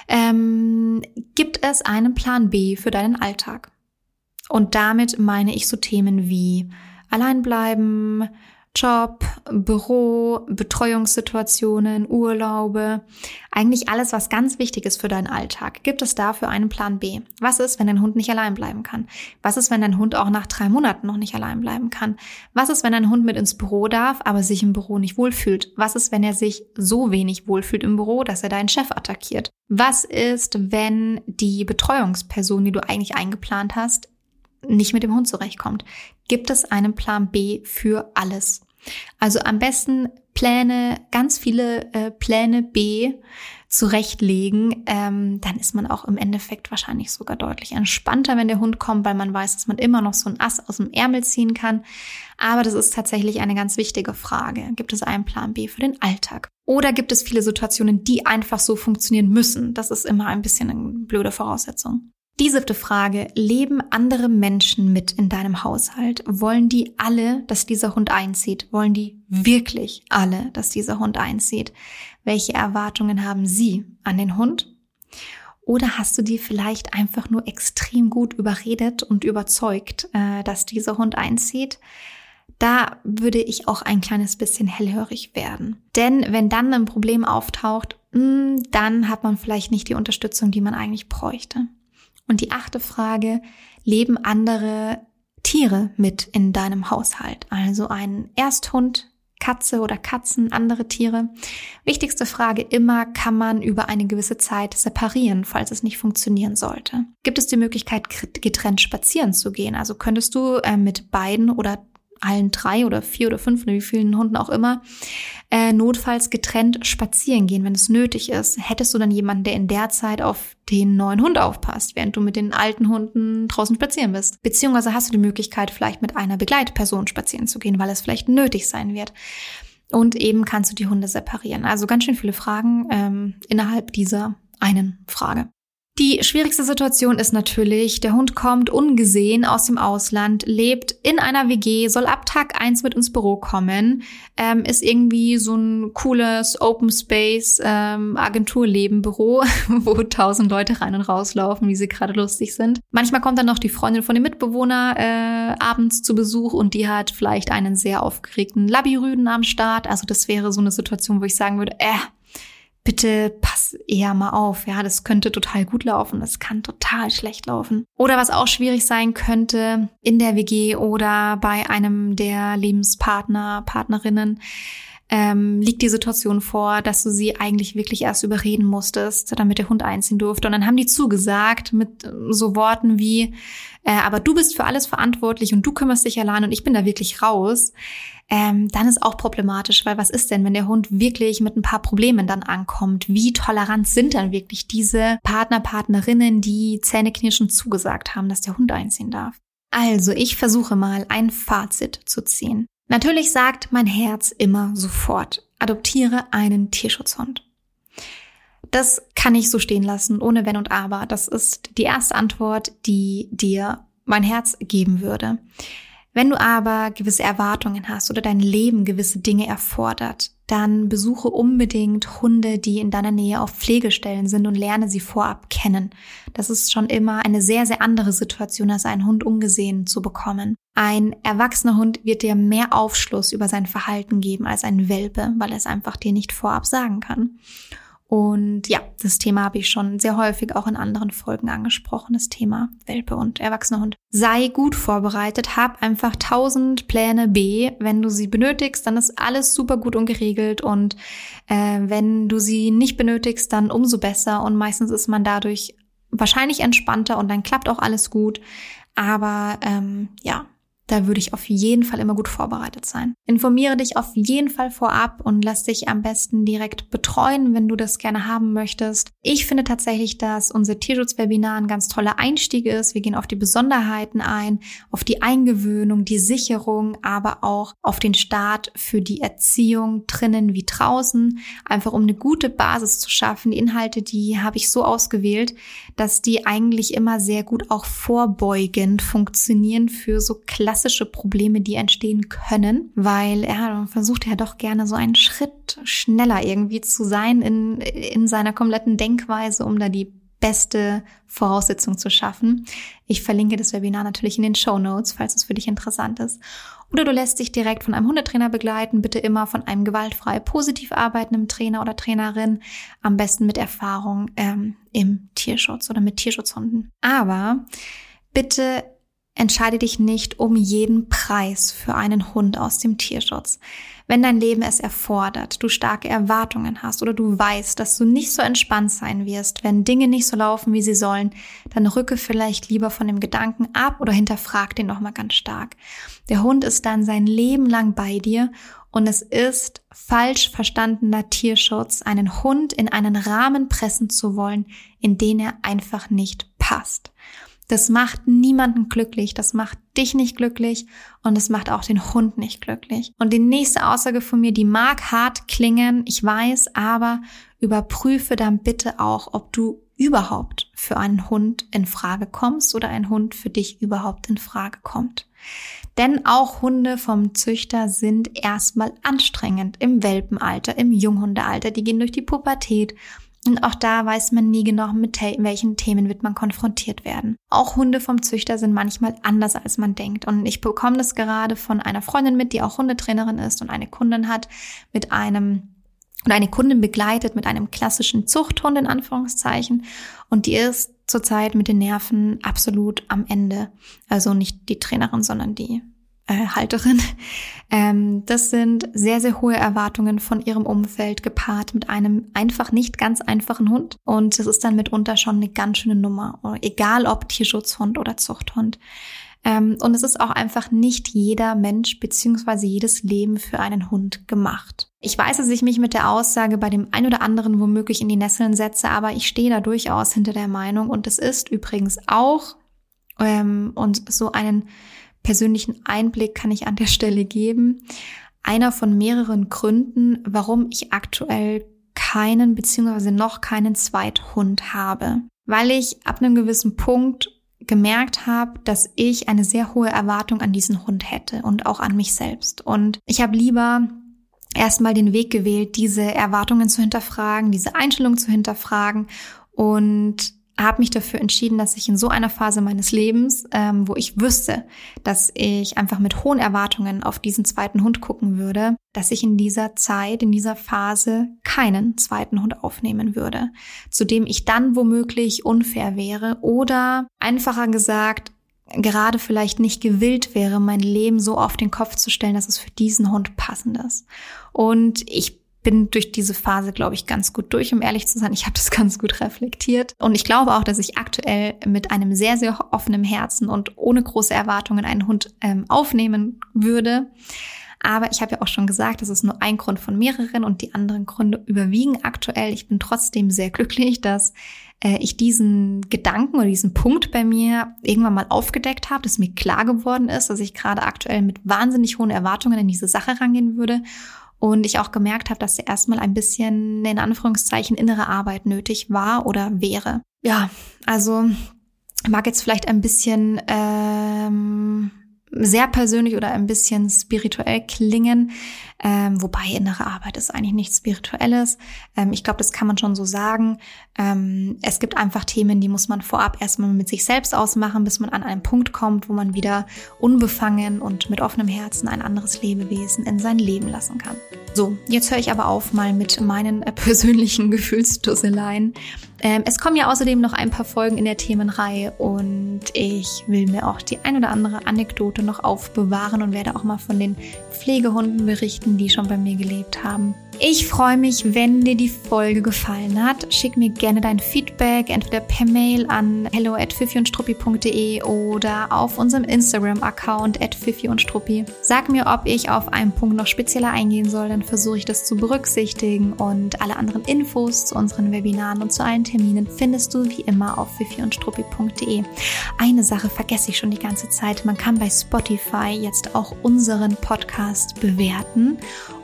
Ähm, gibt es einen Plan B für deinen Alltag? Und damit meine ich so Themen wie allein bleiben, Job, Büro, Betreuungssituationen, Urlaube, eigentlich alles, was ganz wichtig ist für deinen Alltag. Gibt es dafür einen Plan B? Was ist, wenn dein Hund nicht allein bleiben kann? Was ist, wenn dein Hund auch nach drei Monaten noch nicht allein bleiben kann? Was ist, wenn dein Hund mit ins Büro darf, aber sich im Büro nicht wohlfühlt? Was ist, wenn er sich so wenig wohlfühlt im Büro, dass er deinen Chef attackiert? Was ist, wenn die Betreuungsperson, die du eigentlich eingeplant hast, nicht mit dem Hund zurechtkommt? Gibt es einen Plan B für alles? Also am besten Pläne, ganz viele äh, Pläne B zurechtlegen, ähm, dann ist man auch im Endeffekt wahrscheinlich sogar deutlich entspannter, wenn der Hund kommt, weil man weiß, dass man immer noch so ein Ass aus dem Ärmel ziehen kann. Aber das ist tatsächlich eine ganz wichtige Frage. Gibt es einen Plan B für den Alltag? Oder gibt es viele Situationen, die einfach so funktionieren müssen? Das ist immer ein bisschen eine blöde Voraussetzung. Die siebte Frage. Leben andere Menschen mit in deinem Haushalt? Wollen die alle, dass dieser Hund einzieht? Wollen die wirklich alle, dass dieser Hund einzieht? Welche Erwartungen haben sie an den Hund? Oder hast du die vielleicht einfach nur extrem gut überredet und überzeugt, äh, dass dieser Hund einzieht? Da würde ich auch ein kleines bisschen hellhörig werden. Denn wenn dann ein Problem auftaucht, mm, dann hat man vielleicht nicht die Unterstützung, die man eigentlich bräuchte. Und die achte Frage, leben andere Tiere mit in deinem Haushalt? Also ein Ersthund, Katze oder Katzen, andere Tiere. Wichtigste Frage immer, kann man über eine gewisse Zeit separieren, falls es nicht funktionieren sollte? Gibt es die Möglichkeit, getrennt spazieren zu gehen? Also könntest du äh, mit beiden oder allen drei oder vier oder fünf wie vielen Hunden auch immer, äh, notfalls getrennt spazieren gehen, wenn es nötig ist. Hättest du dann jemanden, der in der Zeit auf den neuen Hund aufpasst, während du mit den alten Hunden draußen spazieren bist? Beziehungsweise hast du die Möglichkeit, vielleicht mit einer Begleitperson spazieren zu gehen, weil es vielleicht nötig sein wird. Und eben kannst du die Hunde separieren. Also ganz schön viele Fragen ähm, innerhalb dieser einen Frage. Die schwierigste Situation ist natürlich, der Hund kommt ungesehen aus dem Ausland, lebt in einer WG, soll ab Tag eins mit ins Büro kommen, ähm, ist irgendwie so ein cooles Open Space ähm, Agenturleben Büro, wo tausend Leute rein und rauslaufen, wie sie gerade lustig sind. Manchmal kommt dann noch die Freundin von dem Mitbewohner äh, abends zu Besuch und die hat vielleicht einen sehr aufgeregten Labirüden am Start. Also das wäre so eine Situation, wo ich sagen würde, äh, bitte pass eher mal auf. Ja, das könnte total gut laufen. Das kann total schlecht laufen. Oder was auch schwierig sein könnte in der WG oder bei einem der Lebenspartner, Partnerinnen, ähm, liegt die Situation vor, dass du sie eigentlich wirklich erst überreden musstest, damit der Hund einziehen durfte. Und dann haben die zugesagt mit so Worten wie, äh, aber du bist für alles verantwortlich und du kümmerst dich allein und ich bin da wirklich raus ähm, dann ist auch problematisch, weil was ist denn, wenn der Hund wirklich mit ein paar Problemen dann ankommt? Wie tolerant sind dann wirklich diese Partner, Partnerinnen, die zähneknirschend zugesagt haben, dass der Hund einziehen darf? Also, ich versuche mal ein Fazit zu ziehen. Natürlich sagt mein Herz immer sofort, adoptiere einen Tierschutzhund. Das kann ich so stehen lassen, ohne Wenn und Aber. Das ist die erste Antwort, die dir mein Herz geben würde. Wenn du aber gewisse Erwartungen hast oder dein Leben gewisse Dinge erfordert, dann besuche unbedingt Hunde, die in deiner Nähe auf Pflegestellen sind und lerne sie vorab kennen. Das ist schon immer eine sehr, sehr andere Situation, als einen Hund ungesehen zu bekommen. Ein erwachsener Hund wird dir mehr Aufschluss über sein Verhalten geben als ein Welpe, weil er es einfach dir nicht vorab sagen kann. Und ja, das Thema habe ich schon sehr häufig auch in anderen Folgen angesprochen, das Thema Welpe und erwachsener Hund. Sei gut vorbereitet, hab einfach tausend Pläne B. Wenn du sie benötigst, dann ist alles super gut und geregelt und äh, wenn du sie nicht benötigst, dann umso besser und meistens ist man dadurch wahrscheinlich entspannter und dann klappt auch alles gut. Aber ähm, ja, da würde ich auf jeden Fall immer gut vorbereitet sein. Informiere dich auf jeden Fall vorab und lass dich am besten direkt betreuen, wenn du das gerne haben möchtest. Ich finde tatsächlich, dass unser Tierschutzwebinar ein ganz toller Einstieg ist. Wir gehen auf die Besonderheiten ein, auf die Eingewöhnung, die Sicherung, aber auch auf den Start für die Erziehung drinnen wie draußen, einfach um eine gute Basis zu schaffen. Die Inhalte, die habe ich so ausgewählt, dass die eigentlich immer sehr gut auch vorbeugend funktionieren für so klassische klassische Probleme, die entstehen können, weil er versucht ja doch gerne so einen Schritt schneller irgendwie zu sein in, in seiner kompletten Denkweise, um da die beste Voraussetzung zu schaffen. Ich verlinke das Webinar natürlich in den Show Notes, falls es für dich interessant ist. Oder du lässt dich direkt von einem Hundetrainer begleiten, bitte immer von einem gewaltfrei positiv arbeitenden Trainer oder Trainerin, am besten mit Erfahrung ähm, im Tierschutz oder mit Tierschutzhunden. Aber bitte Entscheide dich nicht um jeden Preis für einen Hund aus dem Tierschutz. Wenn dein Leben es erfordert, du starke Erwartungen hast oder du weißt, dass du nicht so entspannt sein wirst, wenn Dinge nicht so laufen, wie sie sollen, dann rücke vielleicht lieber von dem Gedanken ab oder hinterfrag den nochmal ganz stark. Der Hund ist dann sein Leben lang bei dir und es ist falsch verstandener Tierschutz, einen Hund in einen Rahmen pressen zu wollen, in den er einfach nicht passt. Das macht niemanden glücklich, das macht dich nicht glücklich und es macht auch den Hund nicht glücklich. Und die nächste Aussage von mir, die mag hart klingen, ich weiß, aber überprüfe dann bitte auch, ob du überhaupt für einen Hund in Frage kommst oder ein Hund für dich überhaupt in Frage kommt. Denn auch Hunde vom Züchter sind erstmal anstrengend im Welpenalter, im Junghundealter. Die gehen durch die Pubertät und auch da weiß man nie genau, mit welchen Themen wird man konfrontiert werden. Auch Hunde vom Züchter sind manchmal anders, als man denkt. Und ich bekomme das gerade von einer Freundin mit, die auch Hundetrainerin ist und eine Kundin hat mit einem und eine Kundin begleitet mit einem klassischen Zuchthund in Anführungszeichen. Und die ist zurzeit mit den Nerven absolut am Ende. Also nicht die Trainerin, sondern die äh, Halterin. Ähm, das sind sehr, sehr hohe Erwartungen von ihrem Umfeld gepaart mit einem einfach nicht ganz einfachen Hund. Und das ist dann mitunter schon eine ganz schöne Nummer, egal ob Tierschutzhund oder Zuchthund. Ähm, und es ist auch einfach nicht jeder Mensch beziehungsweise jedes Leben für einen Hund gemacht. Ich weiß, dass ich mich mit der Aussage bei dem ein oder anderen womöglich in die Nesseln setze, aber ich stehe da durchaus hinter der Meinung und es ist übrigens auch ähm, und so einen persönlichen Einblick kann ich an der Stelle geben. Einer von mehreren Gründen, warum ich aktuell keinen beziehungsweise noch keinen Zweithund habe. Weil ich ab einem gewissen Punkt gemerkt habe, dass ich eine sehr hohe Erwartung an diesen Hund hätte und auch an mich selbst. Und ich habe lieber erstmal den Weg gewählt, diese Erwartungen zu hinterfragen, diese Einstellung zu hinterfragen und habe mich dafür entschieden, dass ich in so einer Phase meines Lebens, ähm, wo ich wüsste, dass ich einfach mit hohen Erwartungen auf diesen zweiten Hund gucken würde, dass ich in dieser Zeit, in dieser Phase keinen zweiten Hund aufnehmen würde, zu dem ich dann womöglich unfair wäre oder einfacher gesagt, gerade vielleicht nicht gewillt wäre, mein Leben so auf den Kopf zu stellen, dass es für diesen Hund passend ist. Und ich bin durch diese Phase, glaube ich, ganz gut durch, um ehrlich zu sein. Ich habe das ganz gut reflektiert. Und ich glaube auch, dass ich aktuell mit einem sehr, sehr offenen Herzen und ohne große Erwartungen einen Hund ähm, aufnehmen würde. Aber ich habe ja auch schon gesagt, das ist nur ein Grund von mehreren und die anderen Gründe überwiegen aktuell. Ich bin trotzdem sehr glücklich, dass äh, ich diesen Gedanken oder diesen Punkt bei mir irgendwann mal aufgedeckt habe, dass mir klar geworden ist, dass ich gerade aktuell mit wahnsinnig hohen Erwartungen in diese Sache rangehen würde und ich auch gemerkt habe, dass erstmal ein bisschen in Anführungszeichen innere Arbeit nötig war oder wäre. Ja, also mag jetzt vielleicht ein bisschen ähm, sehr persönlich oder ein bisschen spirituell klingen, ähm, wobei innere Arbeit ist eigentlich nichts Spirituelles. Ähm, ich glaube, das kann man schon so sagen. Ähm, es gibt einfach Themen, die muss man vorab erstmal mit sich selbst ausmachen, bis man an einen Punkt kommt, wo man wieder unbefangen und mit offenem Herzen ein anderes Lebewesen in sein Leben lassen kann. So, jetzt höre ich aber auf mal mit meinen äh, persönlichen Gefühlsdusseleien. Ähm, es kommen ja außerdem noch ein paar Folgen in der Themenreihe und ich will mir auch die ein oder andere Anekdote noch aufbewahren und werde auch mal von den Pflegehunden berichten, die schon bei mir gelebt haben. Ich freue mich, wenn dir die Folge gefallen hat. Schick mir gerne dein Feedback, entweder per Mail an hello at oder auf unserem Instagram-Account at Sag mir, ob ich auf einen Punkt noch spezieller eingehen soll, dann versuche ich das zu berücksichtigen und alle anderen Infos zu unseren Webinaren und zu allen Terminen findest du wie immer auf fifiundstruppi.de. Eine Sache vergesse ich schon die ganze Zeit. Man kann bei Spotify jetzt auch unseren Podcast bewerten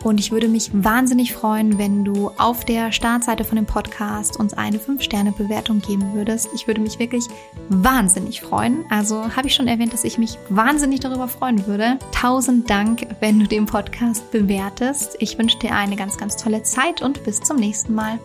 und ich würde mich wahnsinnig freuen, wenn du auf der Startseite von dem Podcast uns eine 5-Sterne-Bewertung geben würdest. Ich würde mich wirklich wahnsinnig freuen. Also habe ich schon erwähnt, dass ich mich wahnsinnig darüber freuen würde. Tausend Dank, wenn du den Podcast bewertest. Ich wünsche dir eine ganz, ganz tolle Zeit und bis zum nächsten Mal.